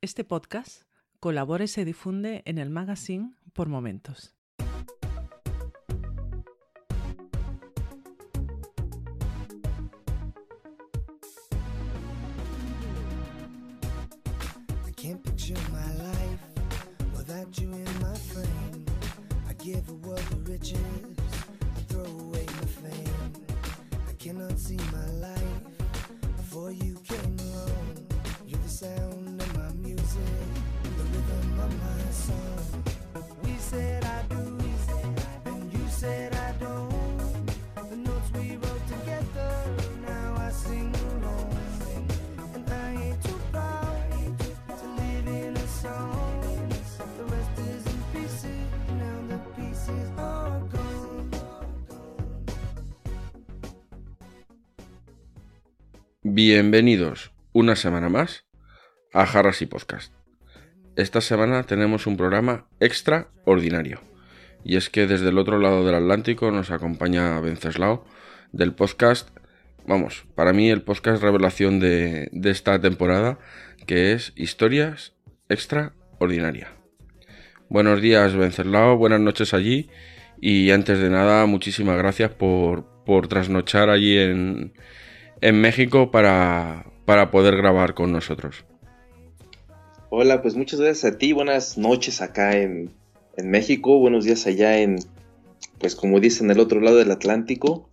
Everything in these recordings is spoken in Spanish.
Este podcast colabora y se difunde en el magazine por momentos. Bienvenidos una semana más a Jarras y Podcast. Esta semana tenemos un programa extraordinario. Y es que desde el otro lado del Atlántico nos acompaña Venceslao del podcast, vamos, para mí el podcast revelación de, de esta temporada, que es Historias Extraordinaria. Buenos días Venceslao, buenas noches allí. Y antes de nada, muchísimas gracias por, por trasnochar allí en, en México para, para poder grabar con nosotros. Hola, pues muchas gracias a ti, buenas noches acá en, en México, buenos días allá en, pues como dicen, el otro lado del Atlántico.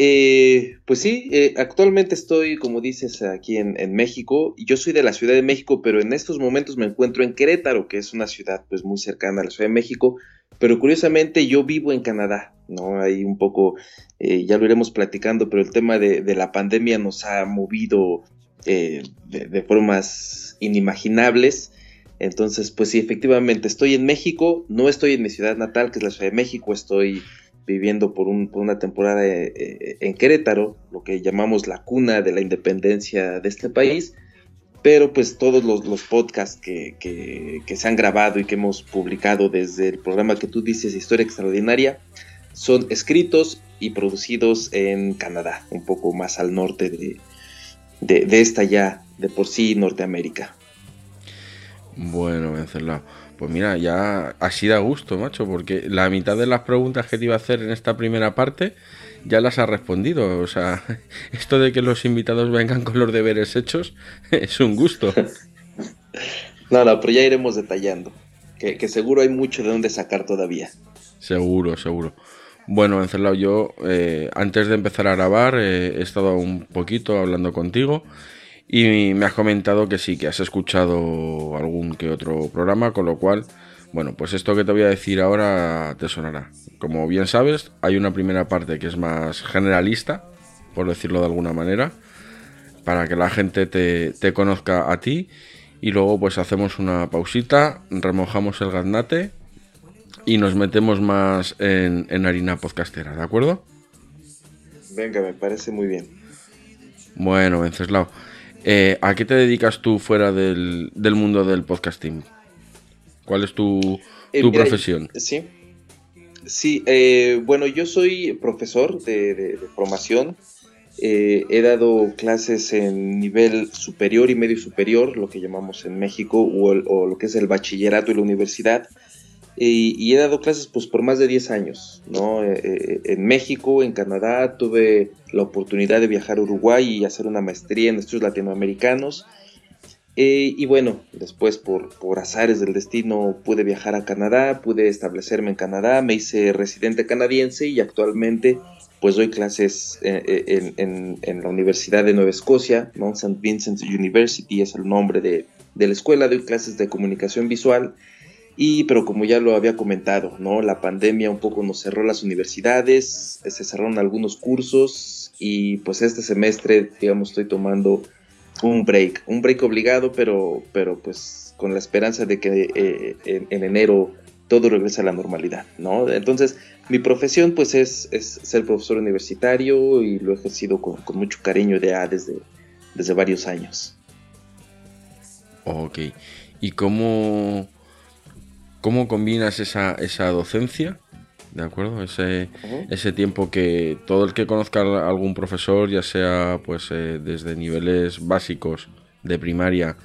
Eh, pues sí, eh, actualmente estoy, como dices, aquí en, en, México. Yo soy de la Ciudad de México, pero en estos momentos me encuentro en Querétaro, que es una ciudad pues muy cercana a la Ciudad de México. Pero curiosamente yo vivo en Canadá, ¿no? Ahí un poco, eh, ya lo iremos platicando, pero el tema de, de la pandemia nos ha movido eh, de, de, formas inimaginables. Entonces, pues sí, efectivamente, estoy en México, no estoy en mi ciudad natal, que es la Ciudad de México, estoy viviendo por, un, por una temporada eh, en Querétaro, lo que llamamos la cuna de la independencia de este país, pero pues todos los, los podcasts que, que, que, se han grabado y que hemos publicado desde el programa que tú dices, Historia Extraordinaria, son escritos y producidos en Canadá, un poco más al norte de, de, de esta ya de por sí Norteamérica. Bueno, Venceslao. Pues mira, ya así da gusto, macho, porque la mitad de las preguntas que te iba a hacer en esta primera parte ya las ha respondido. O sea, esto de que los invitados vengan con los deberes hechos es un gusto. no, no, pero ya iremos detallando. Que, que seguro hay mucho de dónde sacar todavía. Seguro, seguro. Bueno, Venceslao, yo eh, antes de empezar a grabar eh, he estado un poquito hablando contigo y me has comentado que sí, que has escuchado algún que otro programa, con lo cual, bueno, pues esto que te voy a decir ahora te sonará. Como bien sabes, hay una primera parte que es más generalista, por decirlo de alguna manera, para que la gente te, te conozca a ti. Y luego pues hacemos una pausita, remojamos el gaznate y nos metemos más en, en harina podcastera, ¿de acuerdo? Venga, me parece muy bien. Bueno, Venceslao. Eh, ¿A qué te dedicas tú fuera del, del, mundo del podcasting? ¿Cuál es tu, tu eh, mira, profesión? Sí, sí eh, bueno, yo soy profesor de, de, de formación. Eh, he dado clases en nivel superior y medio superior, lo que llamamos en México, o, el, o lo que es el bachillerato y la universidad. Y, he dado clases pues por más de 10 años, ¿no? Eh, en México, en Canadá, tuve la oportunidad de viajar a Uruguay y hacer una maestría en estudios latinoamericanos. Eh, y bueno, después por, por, azares del destino pude viajar a Canadá, pude establecerme en Canadá, me hice residente canadiense y actualmente pues doy clases eh, en, en, en, la Universidad de Nueva Escocia, ¿no? St. Vincent's University es el nombre de, de la escuela, doy clases de comunicación visual y, pero como ya lo había comentado, ¿no? La pandemia un poco nos cerró las universidades, se cerraron algunos cursos y pues este semestre, digamos, estoy tomando un break, un break obligado, pero, pero pues con la esperanza de que eh, en, en, enero todo regrese a la normalidad, ¿no? Entonces, mi profesión pues es, es ser profesor universitario y lo he ejercido con, con mucho cariño ya desde, desde varios años. Ok, ¿y cómo ¿Cómo combinas esa, esa docencia? ¿De acuerdo? Ese, uh -huh. ese tiempo que todo el que conozca a algún profesor, ya sea pues eh, desde niveles básicos de primaria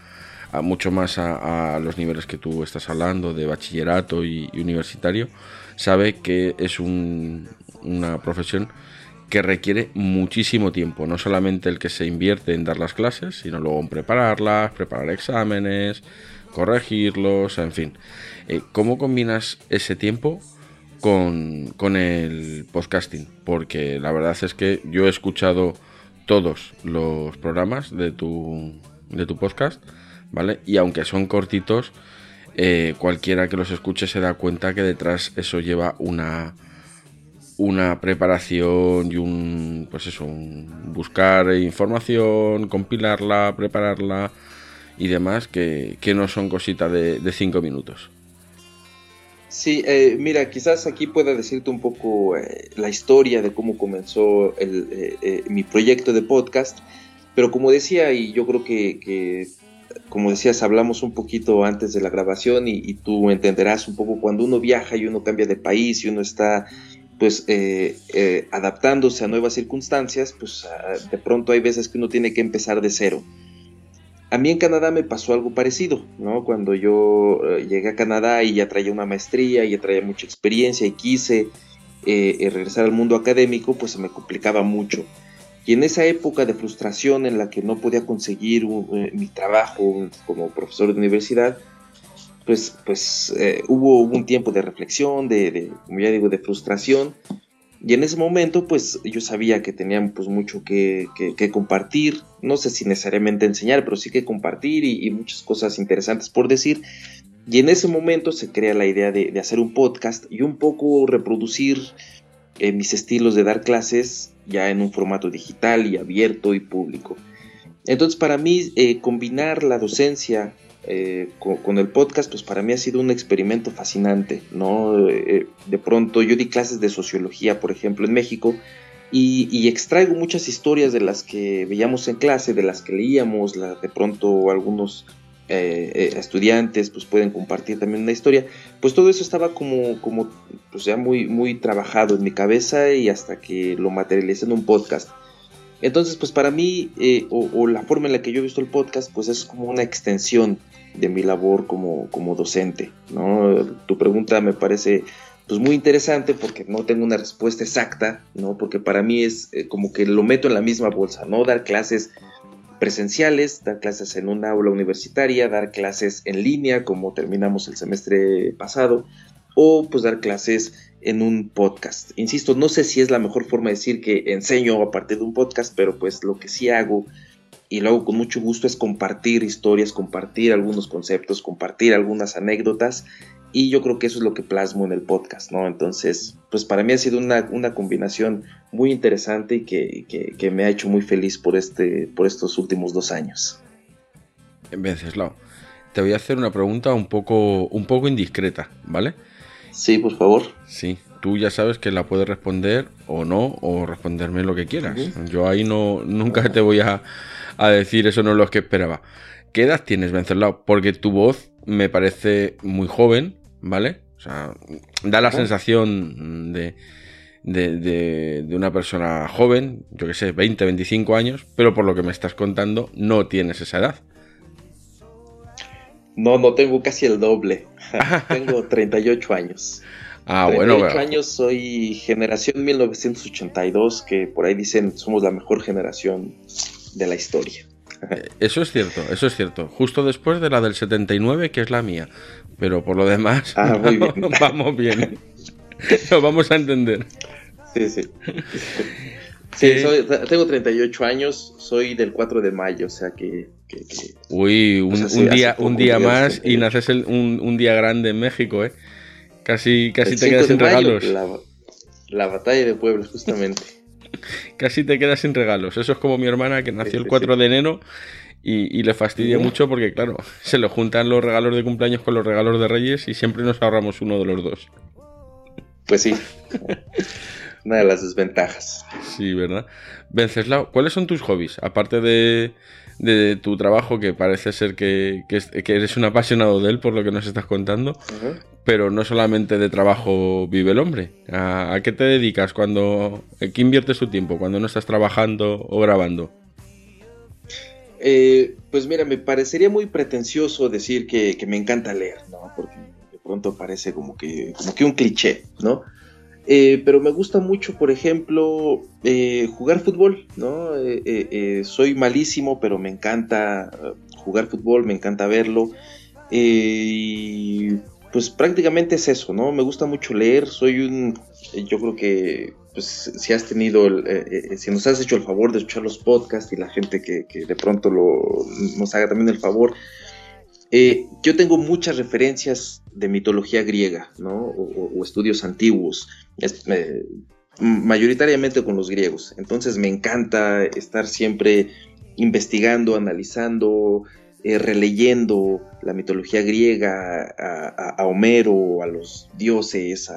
a mucho más a, a los niveles que tú estás hablando, de bachillerato y, y universitario, sabe que es un- una profesión que requiere muchísimo tiempo, no solamente el que se invierte en dar las clases, sino luego en prepararlas, preparar exámenes, corregirlos, en fin. Eh, ¿Cómo combinas ese tiempo con, con el podcasting? Porque la verdad es que yo he escuchado todos los programas de tu, de tu podcast, ¿vale? Y aunque son cortitos, eh, cualquiera que los escuche se da cuenta que detrás eso lleva una una preparación y un pues eso un buscar información compilarla prepararla y demás que, que no son cositas de, de cinco minutos Sí, eh, mira, quizás aquí pueda decirte un poco eh, la historia de cómo comenzó el, eh, eh, mi proyecto de podcast, pero como decía, y yo creo que, que, como decías, hablamos un poquito antes de la grabación y, y tú entenderás un poco cuando uno viaja y uno cambia de país y uno está pues adaptándose a nuevas circunstancias, pues ah, de pronto hay veces que uno tiene que empezar de cero. A mí en Canadá me pasó algo parecido, ¿no? Cuando yo eh, llegué a Canadá y ya traía una maestría, ya traía mucha experiencia y quise eh, regresar al mundo académico, pues se me complicaba mucho. Y en esa época de frustración en la que no podía conseguir un- eh, mi trabajo como profesor de universidad, pues, pues hubo un tiempo de reflexión, de, de, como ya digo, de frustración. Y en ese momento, pues yo sabía que tenían pues mucho que, que- compartir, no sé si necesariamente enseñar, pero sí que compartir y, y muchas cosas interesantes por decir. Y en ese momento se crea la idea de, de hacer un podcast y un poco reproducir eh, mis estilos de dar clases ya en un formato digital y abierto y público. Entonces para mí eh, combinar la docencia eh, con, el podcast, pues para mí ha sido un experimento fascinante, ¿no? Eh, de pronto yo di clases de sociología, por ejemplo, en México, y, extraigo muchas historias de las que veíamos en clase, de las que leíamos, la- de pronto algunos eh, eh, estudiantes pues pueden compartir también una historia, pues todo eso estaba como, como pues ya muy, muy trabajado en mi cabeza y hasta que lo materialicé en un podcast. Entonces, pues para mí, o, o la forma en la que yo he visto el podcast, pues es como una extensión de mi labor como, como docente, ¿no? Tu pregunta me parece pues muy interesante porque no tengo una respuesta exacta, ¿no? Porque para mí es eh, como que lo meto en la misma bolsa, ¿no? Dar clases presenciales, dar clases en un aula universitaria, dar clases en línea como terminamos el semestre pasado, o pues dar clases en un podcast. Insisto, no sé si es la mejor forma de decir que enseño a partir de un podcast, pero pues lo que sí hago y lo hago con mucho gusto es compartir historias, compartir algunos conceptos, compartir algunas anécdotas y yo creo que eso es lo que plasmo en el podcast, ¿no? Entonces, pues para mí ha sido una, una combinación muy interesante y que, que, que me ha hecho muy feliz por, este, por estos últimos dos años. Venceslao, te voy a hacer una pregunta un poco, un poco indiscreta, ¿vale? Sí, por favor. Sí, tú ya sabes que la puedes responder o no, o responderme lo que quieras. Yo ahí no, nunca te voy a, a decir eso no es lo que esperaba. ¿Qué edad tienes, Venceslao? Porque tu voz me parece muy joven, ¿vale? O sea, da la sensación de, de, de- de una persona joven, yo que sé, 20, 25 años, pero por lo que me estás contando, no tienes esa edad. No, no tengo casi el doble. tengo 38 años. Ah, 38 bueno, bueno. años, soy generación 1982, que por ahí dicen somos la mejor generación de la historia. Eso es cierto, eso es cierto. Justo después de la del 79, que es la mía. Pero por lo demás, Ah, muy bien. vamos bien. Lo vamos a entender. Sí, sí. Sí, Eh, soy- tengo 38 años, soy del 4 de mayo, o sea que... que- que- Uy, un, Pues así, un hace día, poco un día más y 78. naces el- un, un día grande en México, ¿eh? Casi, casi el te 5 quedas sin mayo, regalos. La, la batalla de Puebla, justamente. Casi te quedas sin regalos. Eso es como mi hermana que nació el sí, 4 sí. de enero y, y le fastidia mucho porque, claro, se le juntan los regalos de cumpleaños con los regalos de Reyes y siempre nos ahorramos uno de los dos. Pues sí. Una de las desventajas. Sí, ¿verdad? Venceslao, ¿cuáles son tus hobbies? Aparte de, de tu trabajo, que parece ser que, que es- que eres un apasionado de él, por lo que nos estás contando, pero no solamente de trabajo vive el hombre. ¿A, a qué te dedicas cuando... ¿En qué inviertes tu tiempo cuando no estás trabajando o grabando? Eh, pues mira, me parecería muy pretencioso decir que, que, me encanta leer, ¿no? Porque de pronto parece como que, como que un cliché, ¿no? Eh, pero me gusta mucho, por ejemplo, eh, jugar fútbol, ¿no? Eh, soy malísimo, pero me encanta jugar fútbol, me encanta verlo. y pues prácticamente es eso, ¿no? Me gusta mucho leer, soy un, yo creo que, pues si has tenido, si nos has hecho el favor de escuchar los podcasts y la gente que, que de pronto lo, nos haga también el favor, yo tengo muchas referencias de mitología griega, ¿no? o estudios antiguos mayoritariamente con los griegos. Entonces me encanta estar siempre investigando, analizando, eh, releyendo la mitología griega, a, Homero, a los dioses,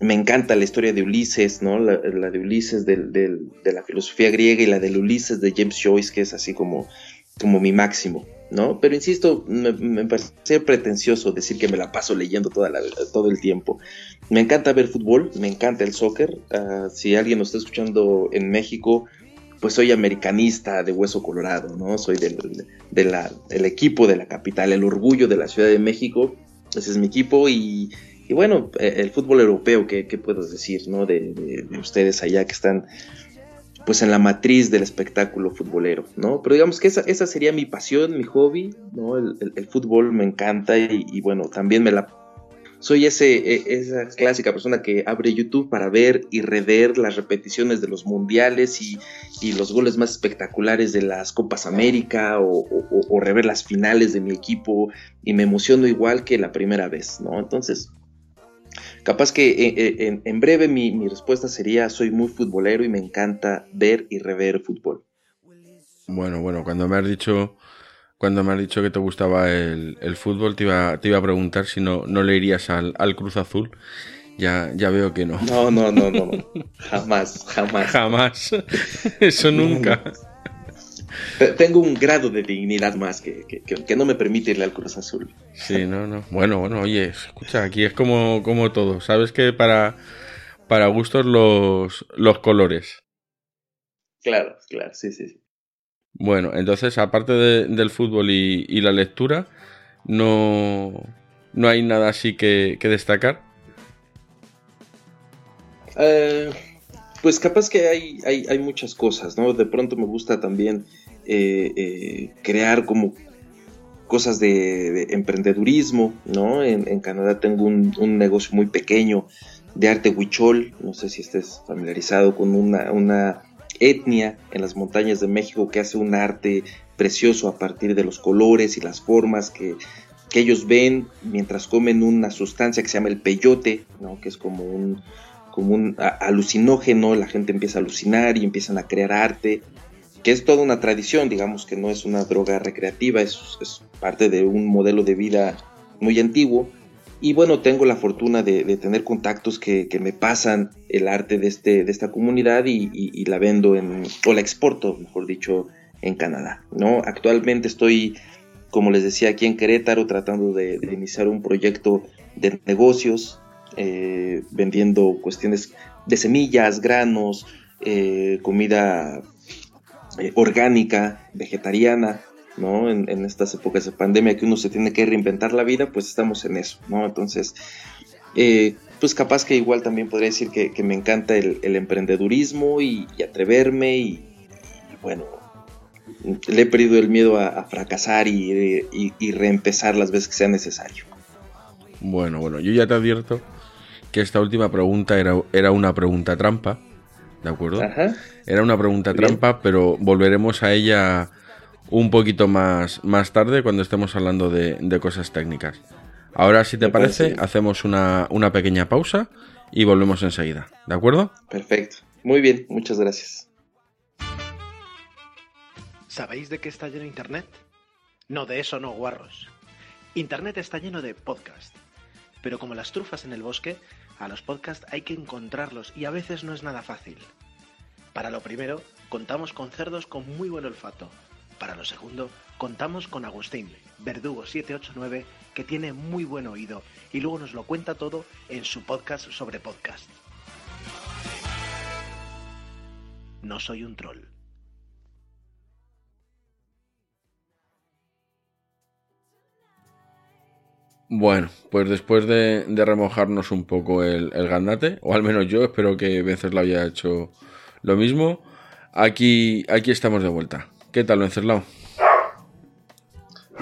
me encanta la historia de Ulises, ¿no? La, de Ulises de la filosofía griega y la de Ulises de James Joyce, que es así como, como mi máximo. ¿No? Pero insisto, me, parece pretencioso decir que me la paso leyendo toda todo el tiempo. Me encanta ver fútbol, me encanta el soccer. Ah, si alguien nos está escuchando en México, pues soy americanista de hueso colorado, ¿no? Soy del, equipo de la capital, el orgullo de la Ciudad de México. Ese es mi equipo y, bueno, e, el fútbol europeo, ¿qué, puedo decir, ¿no? de ustedes allá que están pues en la matriz del espectáculo futbolero, ¿no? Pero digamos que esa, esa sería mi pasión, mi hobby, ¿no? El, fútbol me encanta y, bueno, también me la... Soy ese, e, esa clásica persona que abre YouTube para ver y rever las repeticiones de los mundiales y, los goles más espectaculares de las Copas América o, o rever las finales de mi equipo y me emociono igual que la primera vez, ¿no? Entonces, Capaz que eh, eh, en, breve mi, respuesta sería soy muy futbolero y me encanta ver y rever fútbol. Bueno, bueno, cuando me has dicho cuando me has dicho que te gustaba el, fútbol te iba, te iba a preguntar si no, no le irías al, al Cruz Azul. Ya, ya veo que no. No, no, no, no. Jamás, jamás. Jamás. Eso nunca. Tengo un grado de dignidad más que, que, no me permite irle al Cruz Azul. Sí, no, no. Bueno, bueno, oye, escucha, aquí es como, como todo. Sabes que para, para gustos los, los colores. Claro, claro, sí, sí. sí. Bueno, entonces, aparte del fútbol y, la lectura, no, no hay nada así que, destacar. Eh, pues capaz que hay, hay, muchas cosas, ¿no? De pronto me gusta también eh, eh, crear como cosas de, emprendedurismo, ¿no? En, Canadá tengo un, negocio muy pequeño de arte huichol, no sé si estés familiarizado con una, etnia en las montañas de México que hace un arte precioso a partir de los colores y las formas que, que ellos ven mientras comen una sustancia que se llama el peyote, ¿no? que es como un, como un alucinógeno, la gente empieza a alucinar y empiezan a crear arte, que es toda una tradición, digamos que no es una droga recreativa, es, parte de un modelo de vida muy antiguo. Y bueno, tengo la fortuna de, tener contactos que, me pasan el arte de, este, de esta comunidad y, la vendo en, o la exporto, mejor dicho, en Canadá. ¿no? Actualmente estoy, como les decía, aquí en Querétaro tratando de iniciar un proyecto de negocios eh, vendiendo cuestiones de semillas, granos, eh, comida eh, orgánica, vegetariana, ¿no? En, estas épocas de pandemia que uno se tiene que reinventar la vida, pues estamos en eso, ¿no? Entonces, pues capaz que igual también podría decir que, me encanta el, emprendedurismo y, atreverme y, bueno, le he perdido el miedo a, fracasar y, y, reempezar las veces que sea necesario. Bueno, bueno, yo ya te advierto que esta última pregunta era, era una pregunta trampa, ¿de acuerdo? Era una pregunta trampa, pero volveremos a ella un poquito más, más tarde cuando estemos hablando de, cosas técnicas. Ahora, si te parece, hacemos una, una pequeña pausa y volvemos enseguida, ¿de acuerdo? Perfecto. Muy bien, muchas gracias. ¿Sabéis de qué está lleno Internet? No, de eso no, guarros. Internet está lleno de podcasts pero como las trufas en el bosque, a los podcasts hay que encontrarlos y a veces no es nada fácil. Para lo primero, contamos con cerdos con muy buen olfato. Para lo segundo, contamos con Agustín, Verdugo 789, que tiene muy buen oído y luego nos lo cuenta todo en su podcast sobre podcast. No soy un troll. Bueno, pues después de, de remojarnos un poco el, el, gandate, o al menos yo, espero que Venceslao haya hecho lo mismo, aquí, aquí estamos de vuelta. ¿Qué tal, Venceslao?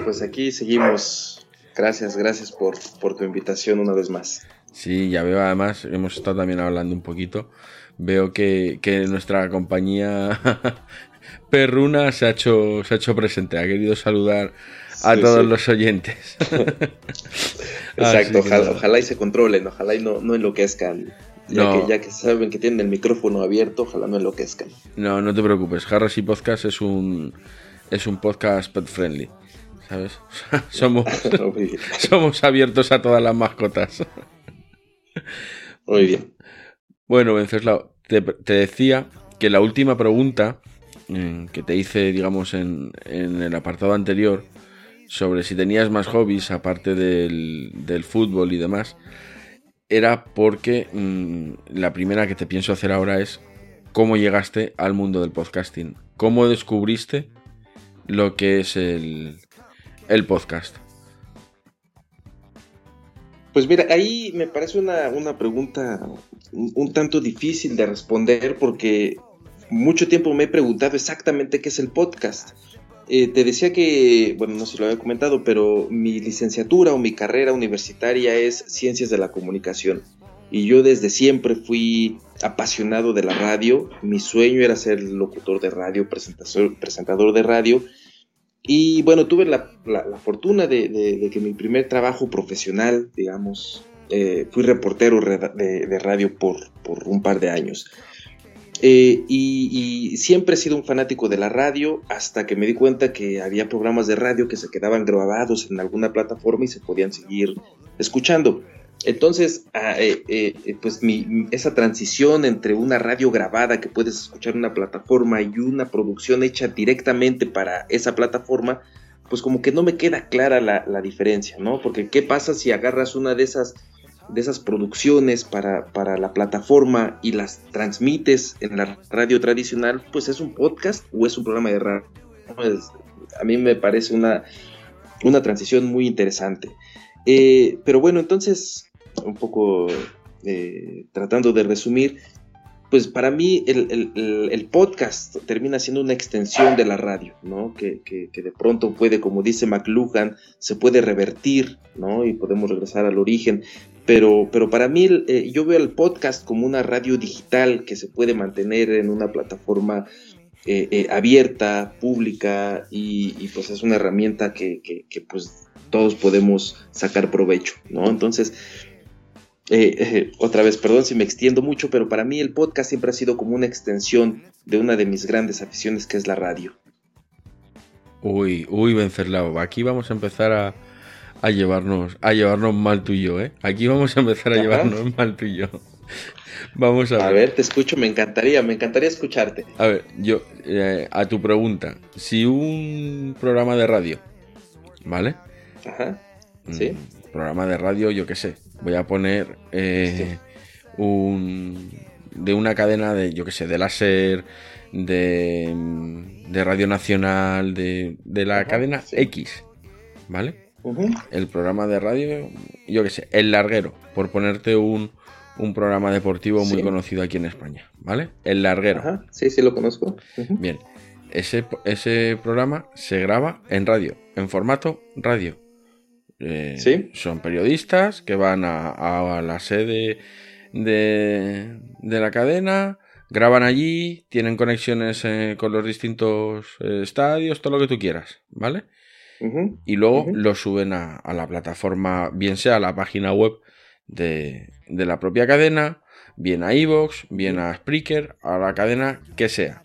Pues aquí seguimos. Gracias, gracias por, por tu invitación una vez más. Sí, ya veo además, hemos estado también hablando un poquito. Veo que, que nuestra compañía perruna se ha hecho, se ha hecho presente, ha querido saludar a sí, todos sí. los oyentes. Exacto, ojalá, ojalá, y se controlen, ojalá y no, no enloquezcan. Ya, no. que, ya que saben que tienen el micrófono abierto, ojalá no enloquezcan. No, no te preocupes, Jarras y Podcast es un, es un podcast pet friendly. ¿Sabes? somos, somos abiertos a todas las mascotas. Muy bien. Bueno, Venceslao, te, te decía que la última pregunta mm, que te hice, digamos, en, en, el apartado anterior, sobre si tenías más hobbies aparte del, del fútbol y demás, era porque mmm, la primera que te pienso hacer ahora es cómo llegaste al mundo del podcasting. ¿Cómo descubriste lo que es el, el podcast? Pues mira, ahí me parece una, una pregunta un, un, tanto difícil de responder porque mucho tiempo me he preguntado exactamente qué es el podcast. Eh, te decía que, bueno, no sé si lo había comentado, pero mi licenciatura o mi carrera universitaria es Ciencias de la Comunicación. Y yo desde siempre fui apasionado de la radio. Mi sueño era ser locutor de radio, presentador, presentador de radio. Y bueno, tuve la, la, fortuna de, que mi primer trabajo profesional, digamos, eh, fui reportero de, de radio por, por, un par de años. Eh, y, siempre he sido un fanático de la radio hasta que me di cuenta que había programas de radio que se quedaban grabados en alguna plataforma y se podían seguir escuchando. Entonces, eh, eh, pues mi, esa transición entre una radio grabada que puedes escuchar en una plataforma y una producción hecha directamente para esa plataforma, pues como que no me queda clara la, la diferencia, ¿no? Porque ¿qué pasa si agarras una de esas, de esas producciones para, para la plataforma y las transmites en la radio tradicional? Pues es un podcast o es un programa de radio. Pues, a mí me parece una, una transición muy interesante. Eh, pero bueno, entonces un poco eh, tratando de resumir, pues para mí el, el, podcast termina siendo una extensión de la radio, ¿no? Que, que, que, de pronto puede, como dice McLuhan, se puede revertir, ¿no? Y podemos regresar al origen. Pero, pero para mí eh, yo veo el podcast como una radio digital que se puede mantener en una plataforma eh, eh, abierta, pública, y, pues es una herramienta que, que, pues todos podemos sacar provecho, ¿no? Entonces, otra vez, perdón si me extiendo mucho, pero para mí el podcast siempre ha sido como una extensión de una de mis grandes aficiones que es la radio. Uy, uy, Vencerlao, aquí vamos a empezar a, a, llevarnos, a llevarnos mal tú y yo, ¿eh? Aquí vamos a empezar a Ajá. llevarnos mal tú y yo. Vamos a ver. A ver, te escucho, me encantaría, me encantaría escucharte. A ver, yo, eh, a tu pregunta, si un programa de radio, ¿vale? Ajá, sí. Mm, programa de radio, yo qué sé, voy a poner eh, sí. un de una cadena de, yo qué sé, de láser, de, de Radio Nacional, de, de la cadena sí. X, ¿vale? Uh -huh. El programa de radio, yo qué sé, El Larguero, por ponerte un, un programa deportivo muy sí. conocido aquí en España, ¿vale? El Larguero. Ajá. Sí, sí, lo conozco. Uh -huh. Bien, ese, ese programa se graba en radio, en formato radio. Eh, ¿Sí? Son periodistas que van a, a, la sede de, de, la cadena, graban allí, tienen conexiones eh, con los distintos eh, estadios, todo lo que tú quieras, ¿vale? Uh -huh. Y luego uh -huh. lo suben a, a, la plataforma, bien sea a la página web de, de la propia cadena, bien a Evox, bien a Spreaker, a la cadena que sea.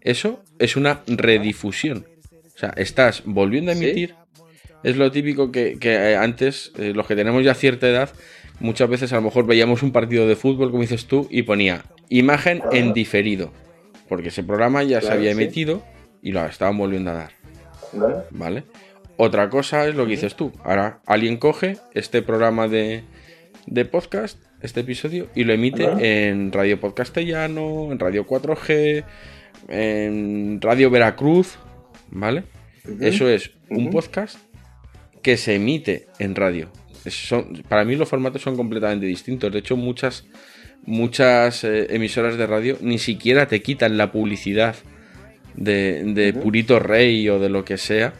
Eso es una redifusión. O sea, estás volviendo a emitir ¿Sí? es lo típico que, que eh, antes, eh, los que tenemos ya cierta edad, muchas veces a lo mejor veíamos un partido de fútbol, como dices tú, y ponía imagen en diferido. Porque ese programa ya claro, se había emitido sí. y lo estaban volviendo a dar. ¿Vale? Otra cosa es lo que dices tú. Ahora alguien coge este programa de, de podcast, este episodio, y lo emite en Radio Podcastellano, en Radio 4G, en Radio Veracruz, ¿vale? Uh -huh. Eso es un uh -huh. podcast que se emite en radio. son, para mí los formatos son completamente distintos. De hecho, muchas, muchas eh, emisoras de radio ni siquiera te quitan la publicidad de, Purito Rey o de lo que sea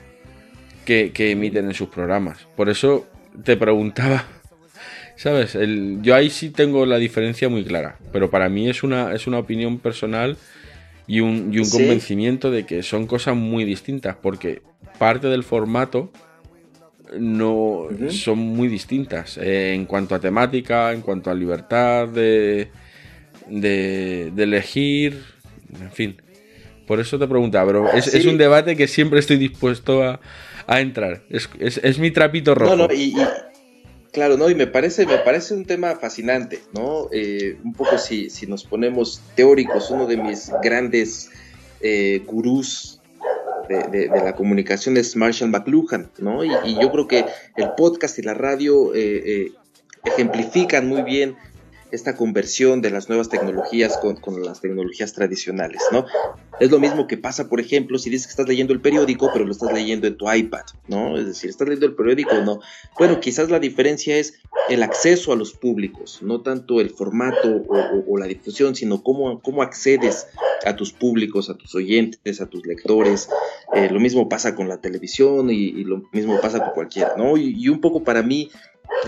que, emiten en sus programas. Por eso te preguntaba, ¿sabes? yo ahí sí tengo la diferencia muy clara, pero para mí es una, es una opinión personal y un, convencimiento de que son cosas muy distintas, porque parte del formato no son muy distintas eh, en cuanto a temática, en cuanto a libertad de, de, elegir, en fin. Por eso te preguntaba, pero es, un debate que siempre estoy dispuesto a, entrar. Es, mi trapito rojo. No, no, y, claro, no, y me parece, me parece un tema fascinante, ¿no? Eh, un poco si, si nos ponemos teóricos, uno de mis grandes eh, gurús de, la comunicación es Marshall McLuhan, ¿no? Y, yo creo que el podcast y la radio eh, eh, ejemplifican muy bien esta conversión de las nuevas tecnologías con, las tecnologías tradicionales, ¿no? Es lo mismo que pasa, por ejemplo, si dices que estás leyendo el periódico, pero lo estás leyendo en tu iPad, ¿no? Es decir, estás leyendo el periódico o no. Bueno, quizás la diferencia es el acceso a los públicos, no tanto el formato o, la difusión, sino cómo, cómo accedes a tus públicos, a tus oyentes, a tus lectores. Eh, lo mismo pasa con la televisión y, lo mismo pasa con cualquiera, ¿no? y un poco para mí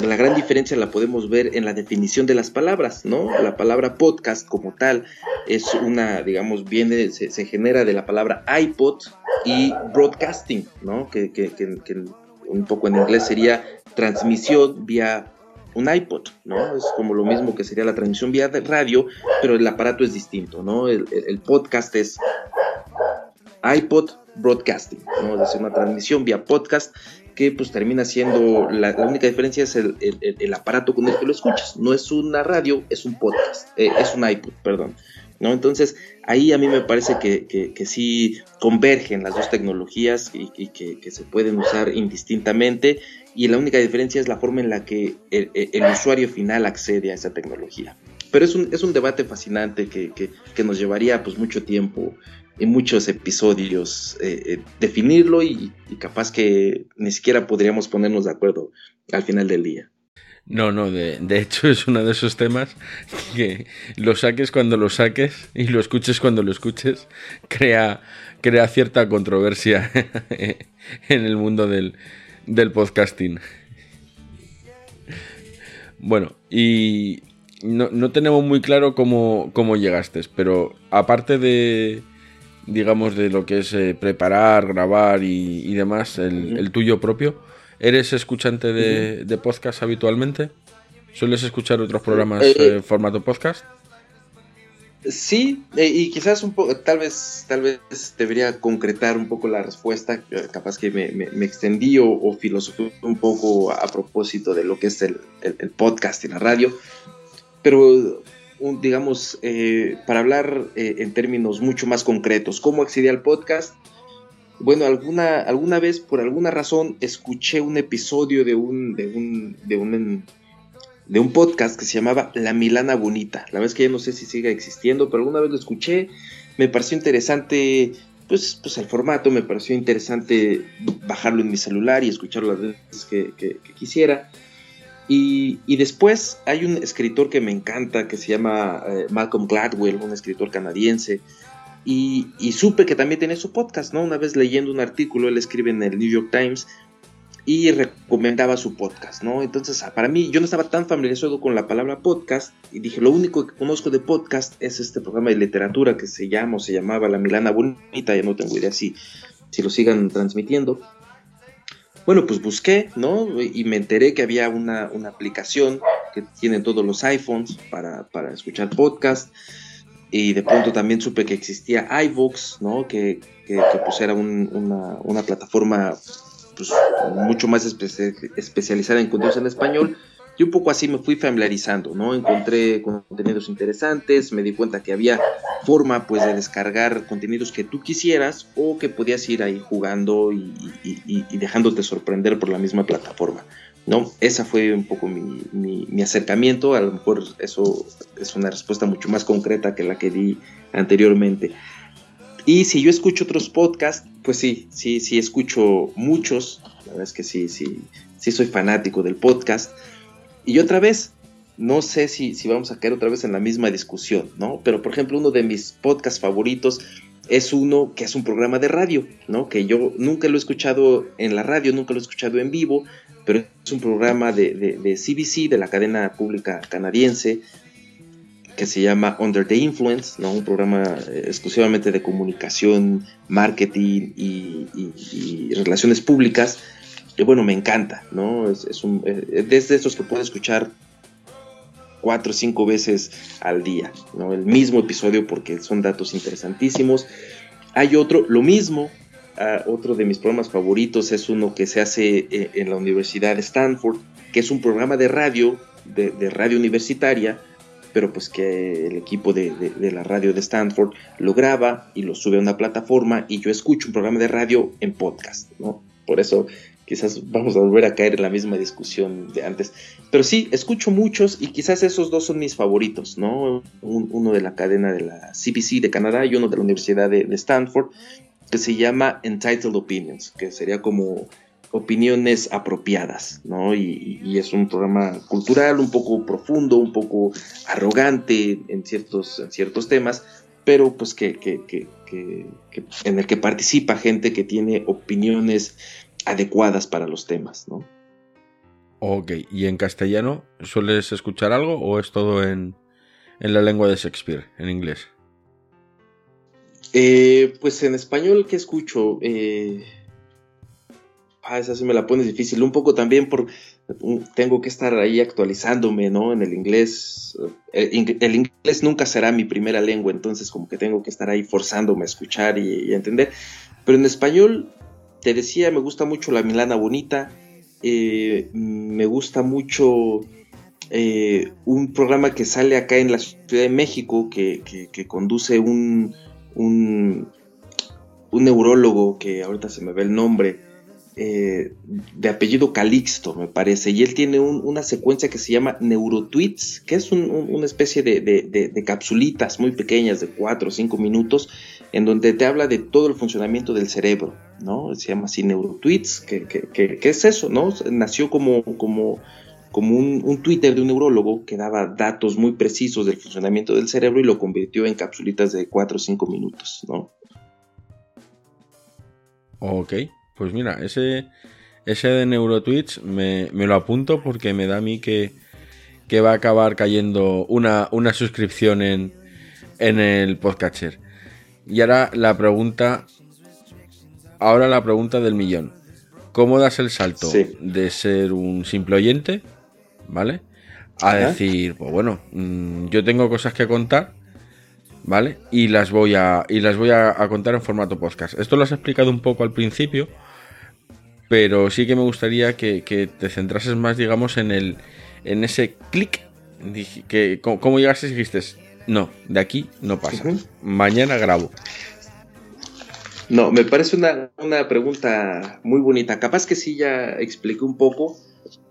la gran diferencia la podemos ver en la definición de las palabras, ¿no? La palabra podcast como tal es una, digamos, viene, se, genera de la palabra iPod y broadcasting, ¿no? Que, un poco en inglés sería transmisión vía un iPod, ¿no? Es como lo mismo que sería la transmisión vía radio, pero el aparato es distinto, ¿no? El, el podcast es iPod broadcasting, ¿no? Es decir, una transmisión vía podcast que pues termina siendo, la, única diferencia es el, aparato con el que lo escuchas, no es una radio, es un podcast, eh, es un iPod, perdón. ¿No? Entonces, ahí a mí me parece que, que, sí convergen las dos tecnologías y, que, se pueden usar indistintamente y la única diferencia es la forma en la que el, usuario final accede a esa tecnología. Pero es un, es un debate fascinante que, nos llevaría pues mucho tiempo en muchos episodios eh, eh, definirlo y, capaz que ni siquiera podríamos ponernos de acuerdo al final del día. No, no, de, hecho es uno de esos temas que lo saques cuando lo saques y lo escuches cuando lo escuches, crea, crea cierta controversia en el mundo del, del podcasting. Bueno, y no, no tenemos muy claro cómo, cómo llegaste, pero aparte de, digamos, de lo que es eh, preparar, grabar y, demás, el, tuyo propio. ¿Eres escuchante de, podcast habitualmente? ¿Sueles escuchar otros programas en eh, eh, formato podcast? Sí, y quizás un poco, tal vez, tal vez debería concretar un poco la respuesta, capaz que me, me, extendí o, o un poco a, propósito de lo que es el, el podcast y la radio, pero digamos, eh, para hablar eh, en términos mucho más concretos, ¿cómo accedí al podcast? Bueno, alguna, alguna vez, por alguna razón, escuché un episodio de un, de un, de un, de un podcast que se llamaba La Milana Bonita. La verdad es que ya no sé si sigue existiendo, pero alguna vez lo escuché, me pareció interesante pues, pues el formato, me pareció interesante bajarlo en mi celular y escucharlo las veces que quisiera. Y, después hay un escritor que me encanta que se llama eh, Malcolm Gladwell, un escritor canadiense. Y, supe que también tiene su podcast, ¿no? Una vez leyendo un artículo, él escribe en el New York Times y recomendaba su podcast, ¿no? Entonces, ah, para mí, yo no estaba tan familiarizado con la palabra podcast y dije, lo único que conozco de podcast es este programa de literatura que se llama o se llamaba La Milana Bonita, ya no tengo idea si, si lo sigan transmitiendo. Bueno, pues busqué, ¿no? Y me enteré que había una, aplicación que tienen todos los iPhones para, escuchar podcast. Y de pronto también supe que existía iVoox, ¿no? Que, que, pues era una, una, plataforma pues, mucho más especializada en contenidos en español y un poco así me fui familiarizando, ¿no? Encontré contenidos interesantes, me di cuenta que había forma pues de descargar contenidos que tú quisieras o que podías ir ahí jugando y, dejándote sorprender por la misma plataforma, ¿no? Esa fue un poco mi, acercamiento, a lo mejor eso es una respuesta mucho más concreta que la que di anteriormente. Y si yo escucho otros podcasts, pues sí, sí, sí escucho muchos. La verdad es que sí, sí, sí soy fanático del podcast. Y otra vez, no sé si, si vamos a caer otra vez en la misma discusión, ¿no? Pero por ejemplo, uno de mis podcasts favoritos es uno que es un programa de radio, ¿no? Que yo nunca lo he escuchado en la radio, nunca lo he escuchado en vivo, pero es un programa de, de, CBC, de la cadena pública canadiense, que se llama Under the Influence, ¿no? Un programa eh, exclusivamente de comunicación, marketing y, relaciones públicas. Y bueno, me encanta, ¿no? Es, es un, eh, desde esos que puedo escuchar cuatro o cinco veces al día, ¿no? El mismo episodio porque son datos interesantísimos. Hay otro, lo mismo, ah, otro de mis programas favoritos es uno que se hace eh, en la Universidad de Stanford, que es un programa de radio, de, radio universitaria, pero pues que el equipo de, de, la radio de Stanford lo graba y lo sube a una plataforma y yo escucho un programa de radio en podcast, ¿no? Por eso quizás vamos a volver a caer en la misma discusión de antes. Pero sí, escucho muchos y quizás esos dos son mis favoritos, ¿no? uno de la cadena de la CBC de Canadá y uno de la Universidad de, Stanford, que se llama Entitled Opinions, que sería como opiniones apropiadas, ¿no? Y, es un programa cultural un poco profundo, un poco arrogante en ciertos, en ciertos temas, pero pues que, en el que participa gente que tiene opiniones adecuadas para los temas, ¿no? Ok, ¿y en castellano sueles escuchar algo o es todo en, la lengua de Shakespeare, en inglés? Eh, pues en español, ¿qué escucho? Eh, ah, esa sí me la pones difícil. Un poco también por. Tengo que estar ahí actualizándome, ¿no? En el inglés. Eh, el, inglés nunca será mi primera lengua, entonces, como que tengo que estar ahí forzándome a escuchar y, y a entender. Pero en español, te decía, me gusta mucho La Milana Bonita, eh, me gusta mucho eh, un programa que sale acá en la Ciudad de México que, conduce un, un, neurólogo que ahorita se me ve el nombre, eh, de apellido Calixto, me parece, y él tiene una secuencia que se llama Neurotweets, que es una especie de, de, capsulitas muy pequeñas de 4 o 5 minutos, en donde te habla de todo el funcionamiento del cerebro, ¿no? Se llama así Neurotweets, que, es eso. Nació como, un, Twitter de un neurólogo que daba datos muy precisos del funcionamiento del cerebro y lo convirtió en capsulitas de 4 o 5 minutos, ¿no? Ok, pues mira, ese, ese de Neurotweets me, lo apunto porque me da a mí que, va a acabar cayendo una, suscripción en el podcatcher. Y ahora la pregunta. Ahora la pregunta del millón. ¿Cómo das el salto de ser un simple oyente, ¿vale? A decir, pues bueno, mm, yo tengo cosas que contar, ¿vale? Y las voy a. Y las voy a, contar en formato podcast. Esto lo has explicado un poco al principio. Pero sí que me gustaría que, te centrases más, digamos, en el. en ese clic. Que, ¿Cómo llegaste y dijiste? No, de aquí no pasa. Mañana grabo. No, me parece una, pregunta muy bonita. Capaz que sí ya expliqué un poco,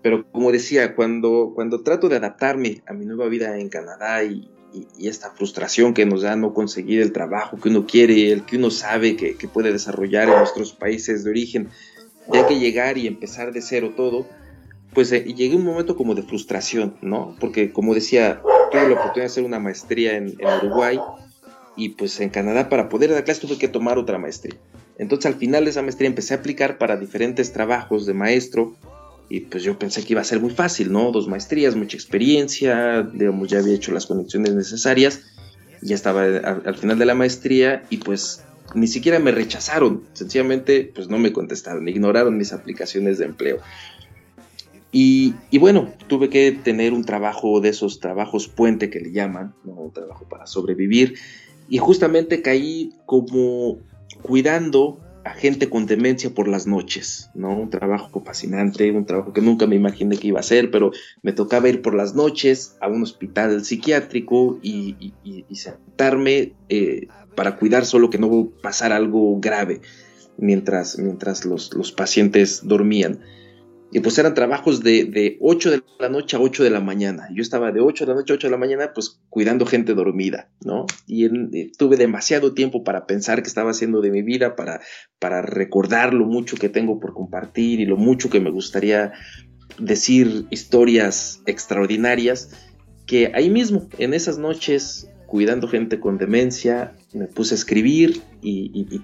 pero como decía, cuando, cuando trato de adaptarme a mi nueva vida en Canadá y, esta frustración que nos da no conseguir el trabajo que uno quiere, el que uno sabe que, que puede desarrollar en nuestros países de origen, ya que llegar y empezar de cero todo, pues eh, llegué a un momento como de frustración, ¿no? Porque como decía, tuve la oportunidad de hacer una maestría en, Uruguay y pues en Canadá para poder dar clases tuve que tomar otra maestría. Entonces al final de esa maestría empecé a aplicar para diferentes trabajos de maestro y pues yo pensé que iba a ser muy fácil, ¿no? Dos maestrías, mucha experiencia, digamos, ya había hecho las conexiones necesarias, ya estaba al final de la maestría y pues ni siquiera me rechazaron, sencillamente pues no me contestaron, ignoraron mis aplicaciones de empleo. Y, bueno, tuve que tener un trabajo de esos trabajos puente que le llaman, un trabajo para sobrevivir. Y justamente caí como cuidando a gente con demencia por las noches, ¿no? Un trabajo fascinante, un trabajo que nunca me imaginé que iba a hacer, pero me tocaba ir por las noches a un hospital psiquiátrico y, sentarme eh, para cuidar solo que no pasara algo grave mientras, mientras los, los pacientes dormían. Y pues eran trabajos de, de 8 de la noche a 8 de la mañana. Yo estaba de 8 de la noche a 8 de la mañana pues cuidando gente dormida, ¿no? Y eh, tuve demasiado tiempo para pensar qué estaba haciendo de mi vida, para, para recordar lo mucho que tengo por compartir y lo mucho que me gustaría decir historias extraordinarias, que ahí mismo, en esas noches, cuidando gente con demencia, me puse a escribir y, y,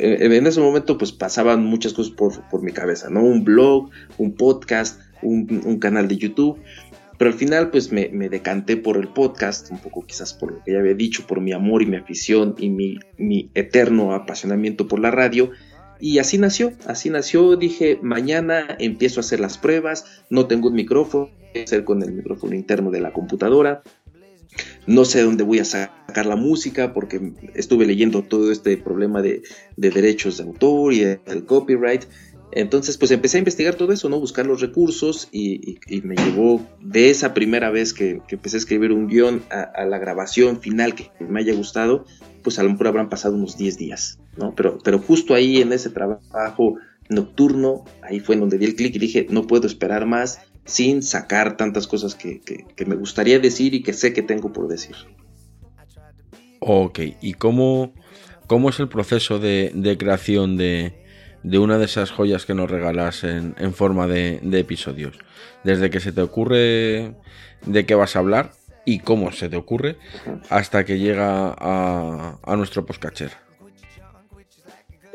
en ese momento pues pasaban muchas cosas por, mi cabeza, ¿no? Un blog, un podcast, un, canal de YouTube, pero al final pues me, decanté por el podcast, un poco quizás por lo que ya había dicho, por mi amor y mi afición y mi, mi eterno apasionamiento por la radio. Y así nació, así nació, dije, mañana empiezo a hacer las pruebas, no tengo un micrófono, voy a hacer con el micrófono interno de la computadora, no sé dónde voy a sacar la música porque estuve leyendo todo este problema de, derechos de autor y del copyright. Entonces, pues empecé a investigar todo eso, ¿no? Buscar los recursos y, me llevó de esa primera vez que, empecé a escribir un guion a, la grabación final que me haya gustado, pues a lo mejor habrán pasado unos 10 días, ¿no? Pero, pero justo ahí en ese trabajo nocturno, ahí fue en donde di el clic y dije, no puedo esperar más, sin sacar tantas cosas que, me gustaría decir y que sé que tengo por decir. Ok, ¿y cómo, cómo es el proceso de, creación de, una de esas joyas que nos regalas en, forma de, episodios? Desde que se te ocurre de qué vas a hablar y cómo se te ocurre hasta que llega a, nuestro postcacher.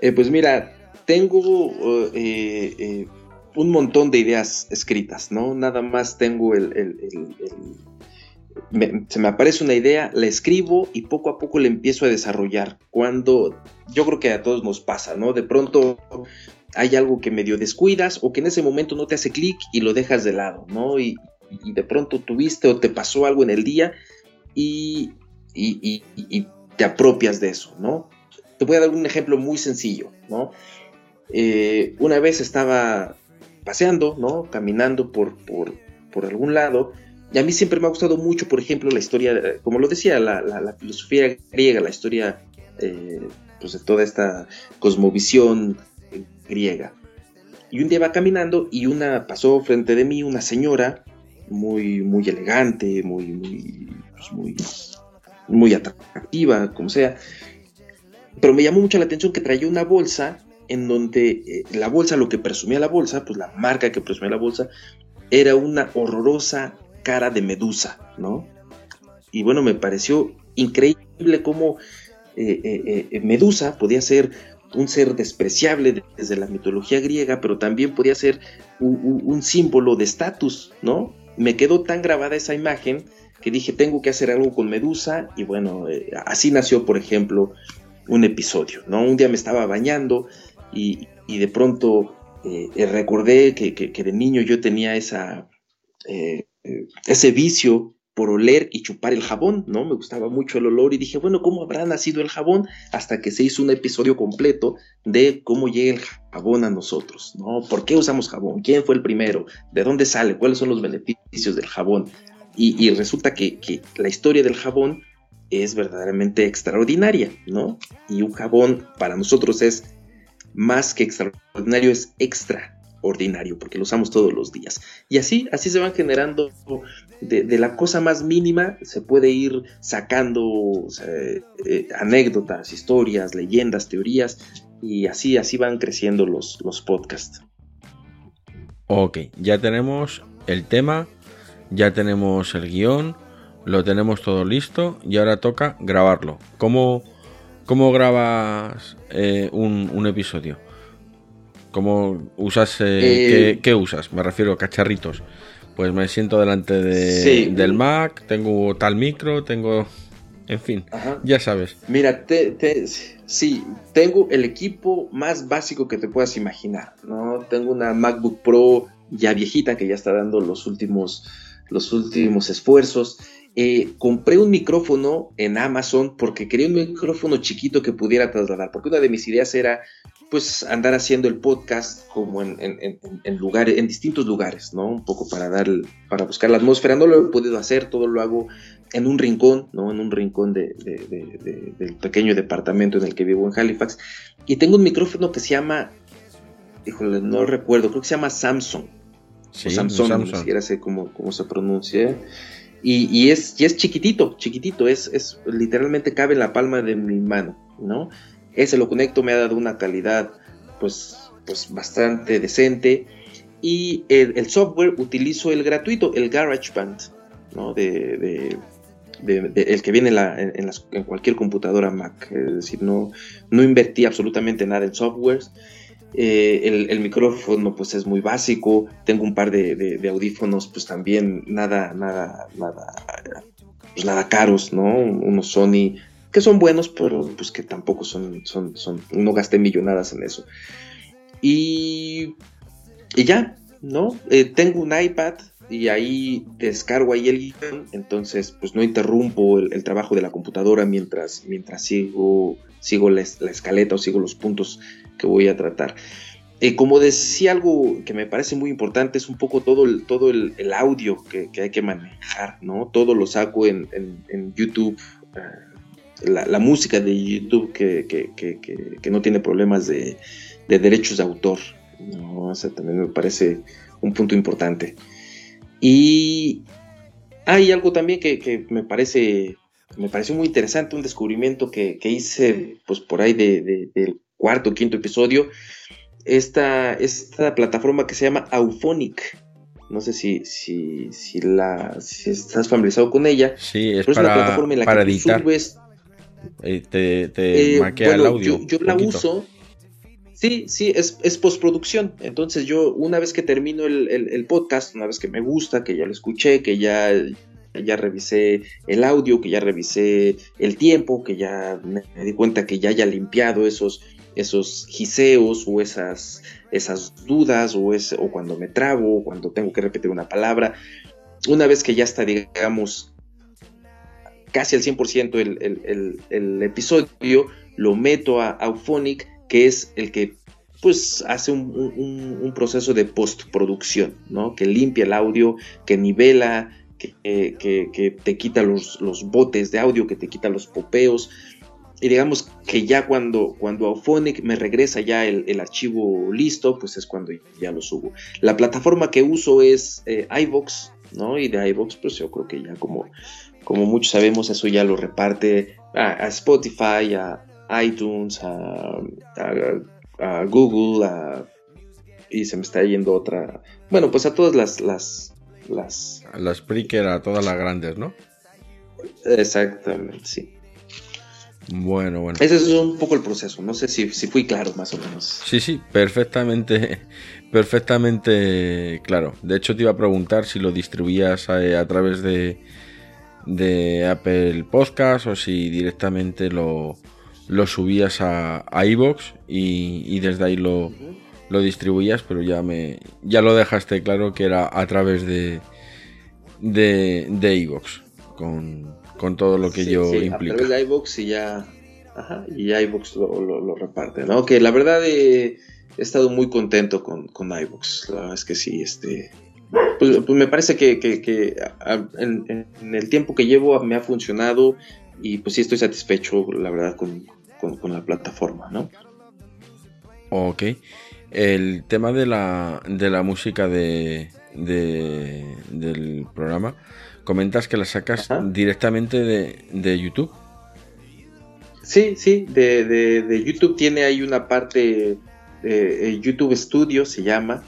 Eh, pues mira, tengo eh, eh, un montón de ideas escritas, ¿no? Nada más tengo el... se me aparece una idea, la escribo y poco a poco la empiezo a desarrollar. Cuando yo creo que a todos nos pasa, ¿no? De pronto hay algo que medio descuidas o que en ese momento no te hace clic y lo dejas de lado, ¿no? Y, de pronto tuviste o te pasó algo en el día y, te apropias de eso, ¿no? Te voy a dar un ejemplo muy sencillo, ¿no? Eh, una vez estaba paseando, ¿no? Caminando por, por, algún lado. Y a mí siempre me ha gustado mucho, por ejemplo, la historia, como lo decía, la, filosofía griega, la historia eh, pues de toda esta cosmovisión griega. Y un día va caminando y una pasó frente de mí una señora muy, muy elegante, muy, muy, pues muy, muy atractiva, como sea. Pero me llamó mucho la atención que traía una bolsa en donde eh, la bolsa, lo que presumía la bolsa, pues la marca que presumía la bolsa, era una horrorosa cara de medusa, ¿no? Y bueno, me pareció increíble cómo eh, eh, Medusa podía ser un ser despreciable desde la mitología griega, pero también podía ser un, símbolo de estatus, ¿no? Me quedó tan grabada esa imagen que dije, tengo que hacer algo con Medusa, y bueno, así nació, por ejemplo, un episodio, ¿no? Un día me estaba bañando y, de pronto eh, eh, recordé que, de niño yo tenía esa, eh, ese vicio por oler y chupar el jabón, ¿no? Me gustaba mucho el olor y dije, bueno, ¿cómo habrá nacido el jabón? Hasta que se hizo un episodio completo de cómo llega el jabón a nosotros, ¿no? ¿Por qué usamos jabón? ¿Quién fue el primero? ¿De dónde sale? ¿Cuáles son los beneficios del jabón? Y, resulta que, que, la historia del jabón es verdaderamente extraordinaria, ¿no? Y un jabón para nosotros es más que extraordinario, es extraordinario, porque lo usamos todos los días. Y así, así se van generando, de, la cosa más mínima se puede ir sacando eh, anécdotas, historias, leyendas, teorías, y así, así van creciendo los, los podcasts. Ok, ya tenemos el tema, ya tenemos el guion, lo tenemos todo listo y ahora toca grabarlo. ¿Cómo, cómo grabas eh, un, episodio? ¿Cómo usas? Eh, eh, ¿qué, usas? Me refiero a cacharritos. Pues me siento delante de, del Mac, tengo tal micro, tengo. En fin, ya sabes. Mira, sí, tengo el equipo más básico que te puedas imaginar. ¿no? Tengo una MacBook Pro ya viejita que ya está dando los últimos, los últimos esfuerzos. Eh, compré un micrófono en Amazon porque quería un micrófono chiquito que pudiera trasladar, porque una de mis ideas era pues andar haciendo el podcast como en, lugares, en distintos lugares, ¿no? Un poco para dar, para buscar la atmósfera. No lo he podido hacer, todo lo hago en un rincón, ¿no? En un rincón del pequeño departamento en el que vivo en Halifax. Y tengo un micrófono que se llama, híjole, no recuerdo, creo que se llama Samsung Sí, o un Samsung, Samsung. ni siquiera sé cómo, cómo se pronuncia. Y, y es, y es chiquitito, chiquitito, es, es literalmente cabe en la palma de mi mano, ¿no? Ese lo conecto, me ha dado una calidad pues, pues bastante decente. Y el, software utilizo el gratuito, el GarageBand, ¿no? De, de- el que viene en, la- en las- en cualquier computadora Mac. Es decir, no, no invertí absolutamente nada en softwares. Eh, el, micrófono pues es muy básico. Tengo un par de, audífonos pues también nada, nada, nada, pues nada caros, ¿no? Unos Sony que son buenos, pero pues que tampoco son, son, no gasté millonadas en eso. Y, y ya, ¿no? Eh, tengo un iPad y ahí descargo ahí el guion, entonces pues no interrumpo el, trabajo de la computadora mientras, mientras sigo, sigo la, la escaleta o sigo los puntos que voy a tratar. Eh, como decía algo que me parece muy importante es un poco todo el, todo el, el audio que, que hay que manejar, ¿no? Todo lo saco en, en- en YouTube, eh, la, la música de YouTube que, que- que- no tiene problemas de, de derechos de autor, ¿no? O sea, también me parece un punto importante. Y hay algo también que, que me parece me pareció muy interesante, un descubrimiento que, que hice pues por ahí de- cuarto o quinto episodio, esta, esta plataforma que se llama Auphonic. No sé si, si, si, la, si estás familiarizado con ella. Sí, es Pero es una para, plataforma en la para que editar. subes Eh, te te eh, maquea bueno, el audio. Yo, yo la uso. Sí, sí, es, es postproducción. Entonces yo, una vez que termino el, el- el podcast, una vez que me gusta, que ya lo escuché, que ya, ya revisé el audio, que ya revisé el tiempo, que ya me, me di cuenta que ya haya limpiado esos, esos giseos o esas, esas dudas o, es, o cuando me trabo o cuando tengo que repetir una palabra. Una vez que ya está, digamos, casi al 100% el, el, el, episodio, lo meto a Auphonic, que es el que pues hace un, un- proceso de postproducción, ¿no? Que limpia el audio, que nivela, que, que- que te quita los, los botes de audio, que te quita los popeos. Y digamos que ya cuando, cuando Auphonic me regresa ya el, el archivo listo, pues es cuando ya lo subo. La plataforma que uso es eh, iVox, ¿no? Y de iVox, pues yo creo que ya como, como muchos sabemos, eso ya lo reparte a, a Spotify, a iTunes, a, a- a Google, a- y se me está yendo otra. Bueno, pues a todas las, las, las. La Spreaker a todas las grandes, ¿no? Exactamente, sí. Bueno, bueno. Ese es un poco el proceso. No sé si, si fui claro, más o menos. Sí, sí, perfectamente, perfectamente claro. De hecho, te iba a preguntar si lo distribuías a, a través de, de Apple Podcast o si directamente lo, lo subías a, a iVoox y, y desde ahí lo, lo distribuías, pero ya me ya lo dejaste claro que era a través de de, de iVoox, con, con todo lo que Sí, yo sí, implica. A través de iVoox y ya. Ajá, y iVoox lo, lo, lo reparte, ¿no? Que la verdad eh, he estado muy contento con, con iVoox. La verdad es que sí, este. Pues, pues me parece que, que- que, a- en, en el tiempo que llevo me ha funcionado y pues sí estoy satisfecho, la verdad, con, con- con la plataforma, ¿no? Ok. El tema de la, de la música de, de- del programa, comentas que la sacas Ajá. directamente de, de YouTube. Sí, sí, de, de- de YouTube tiene ahí una parte, eh, eh, YouTube Studio se llama,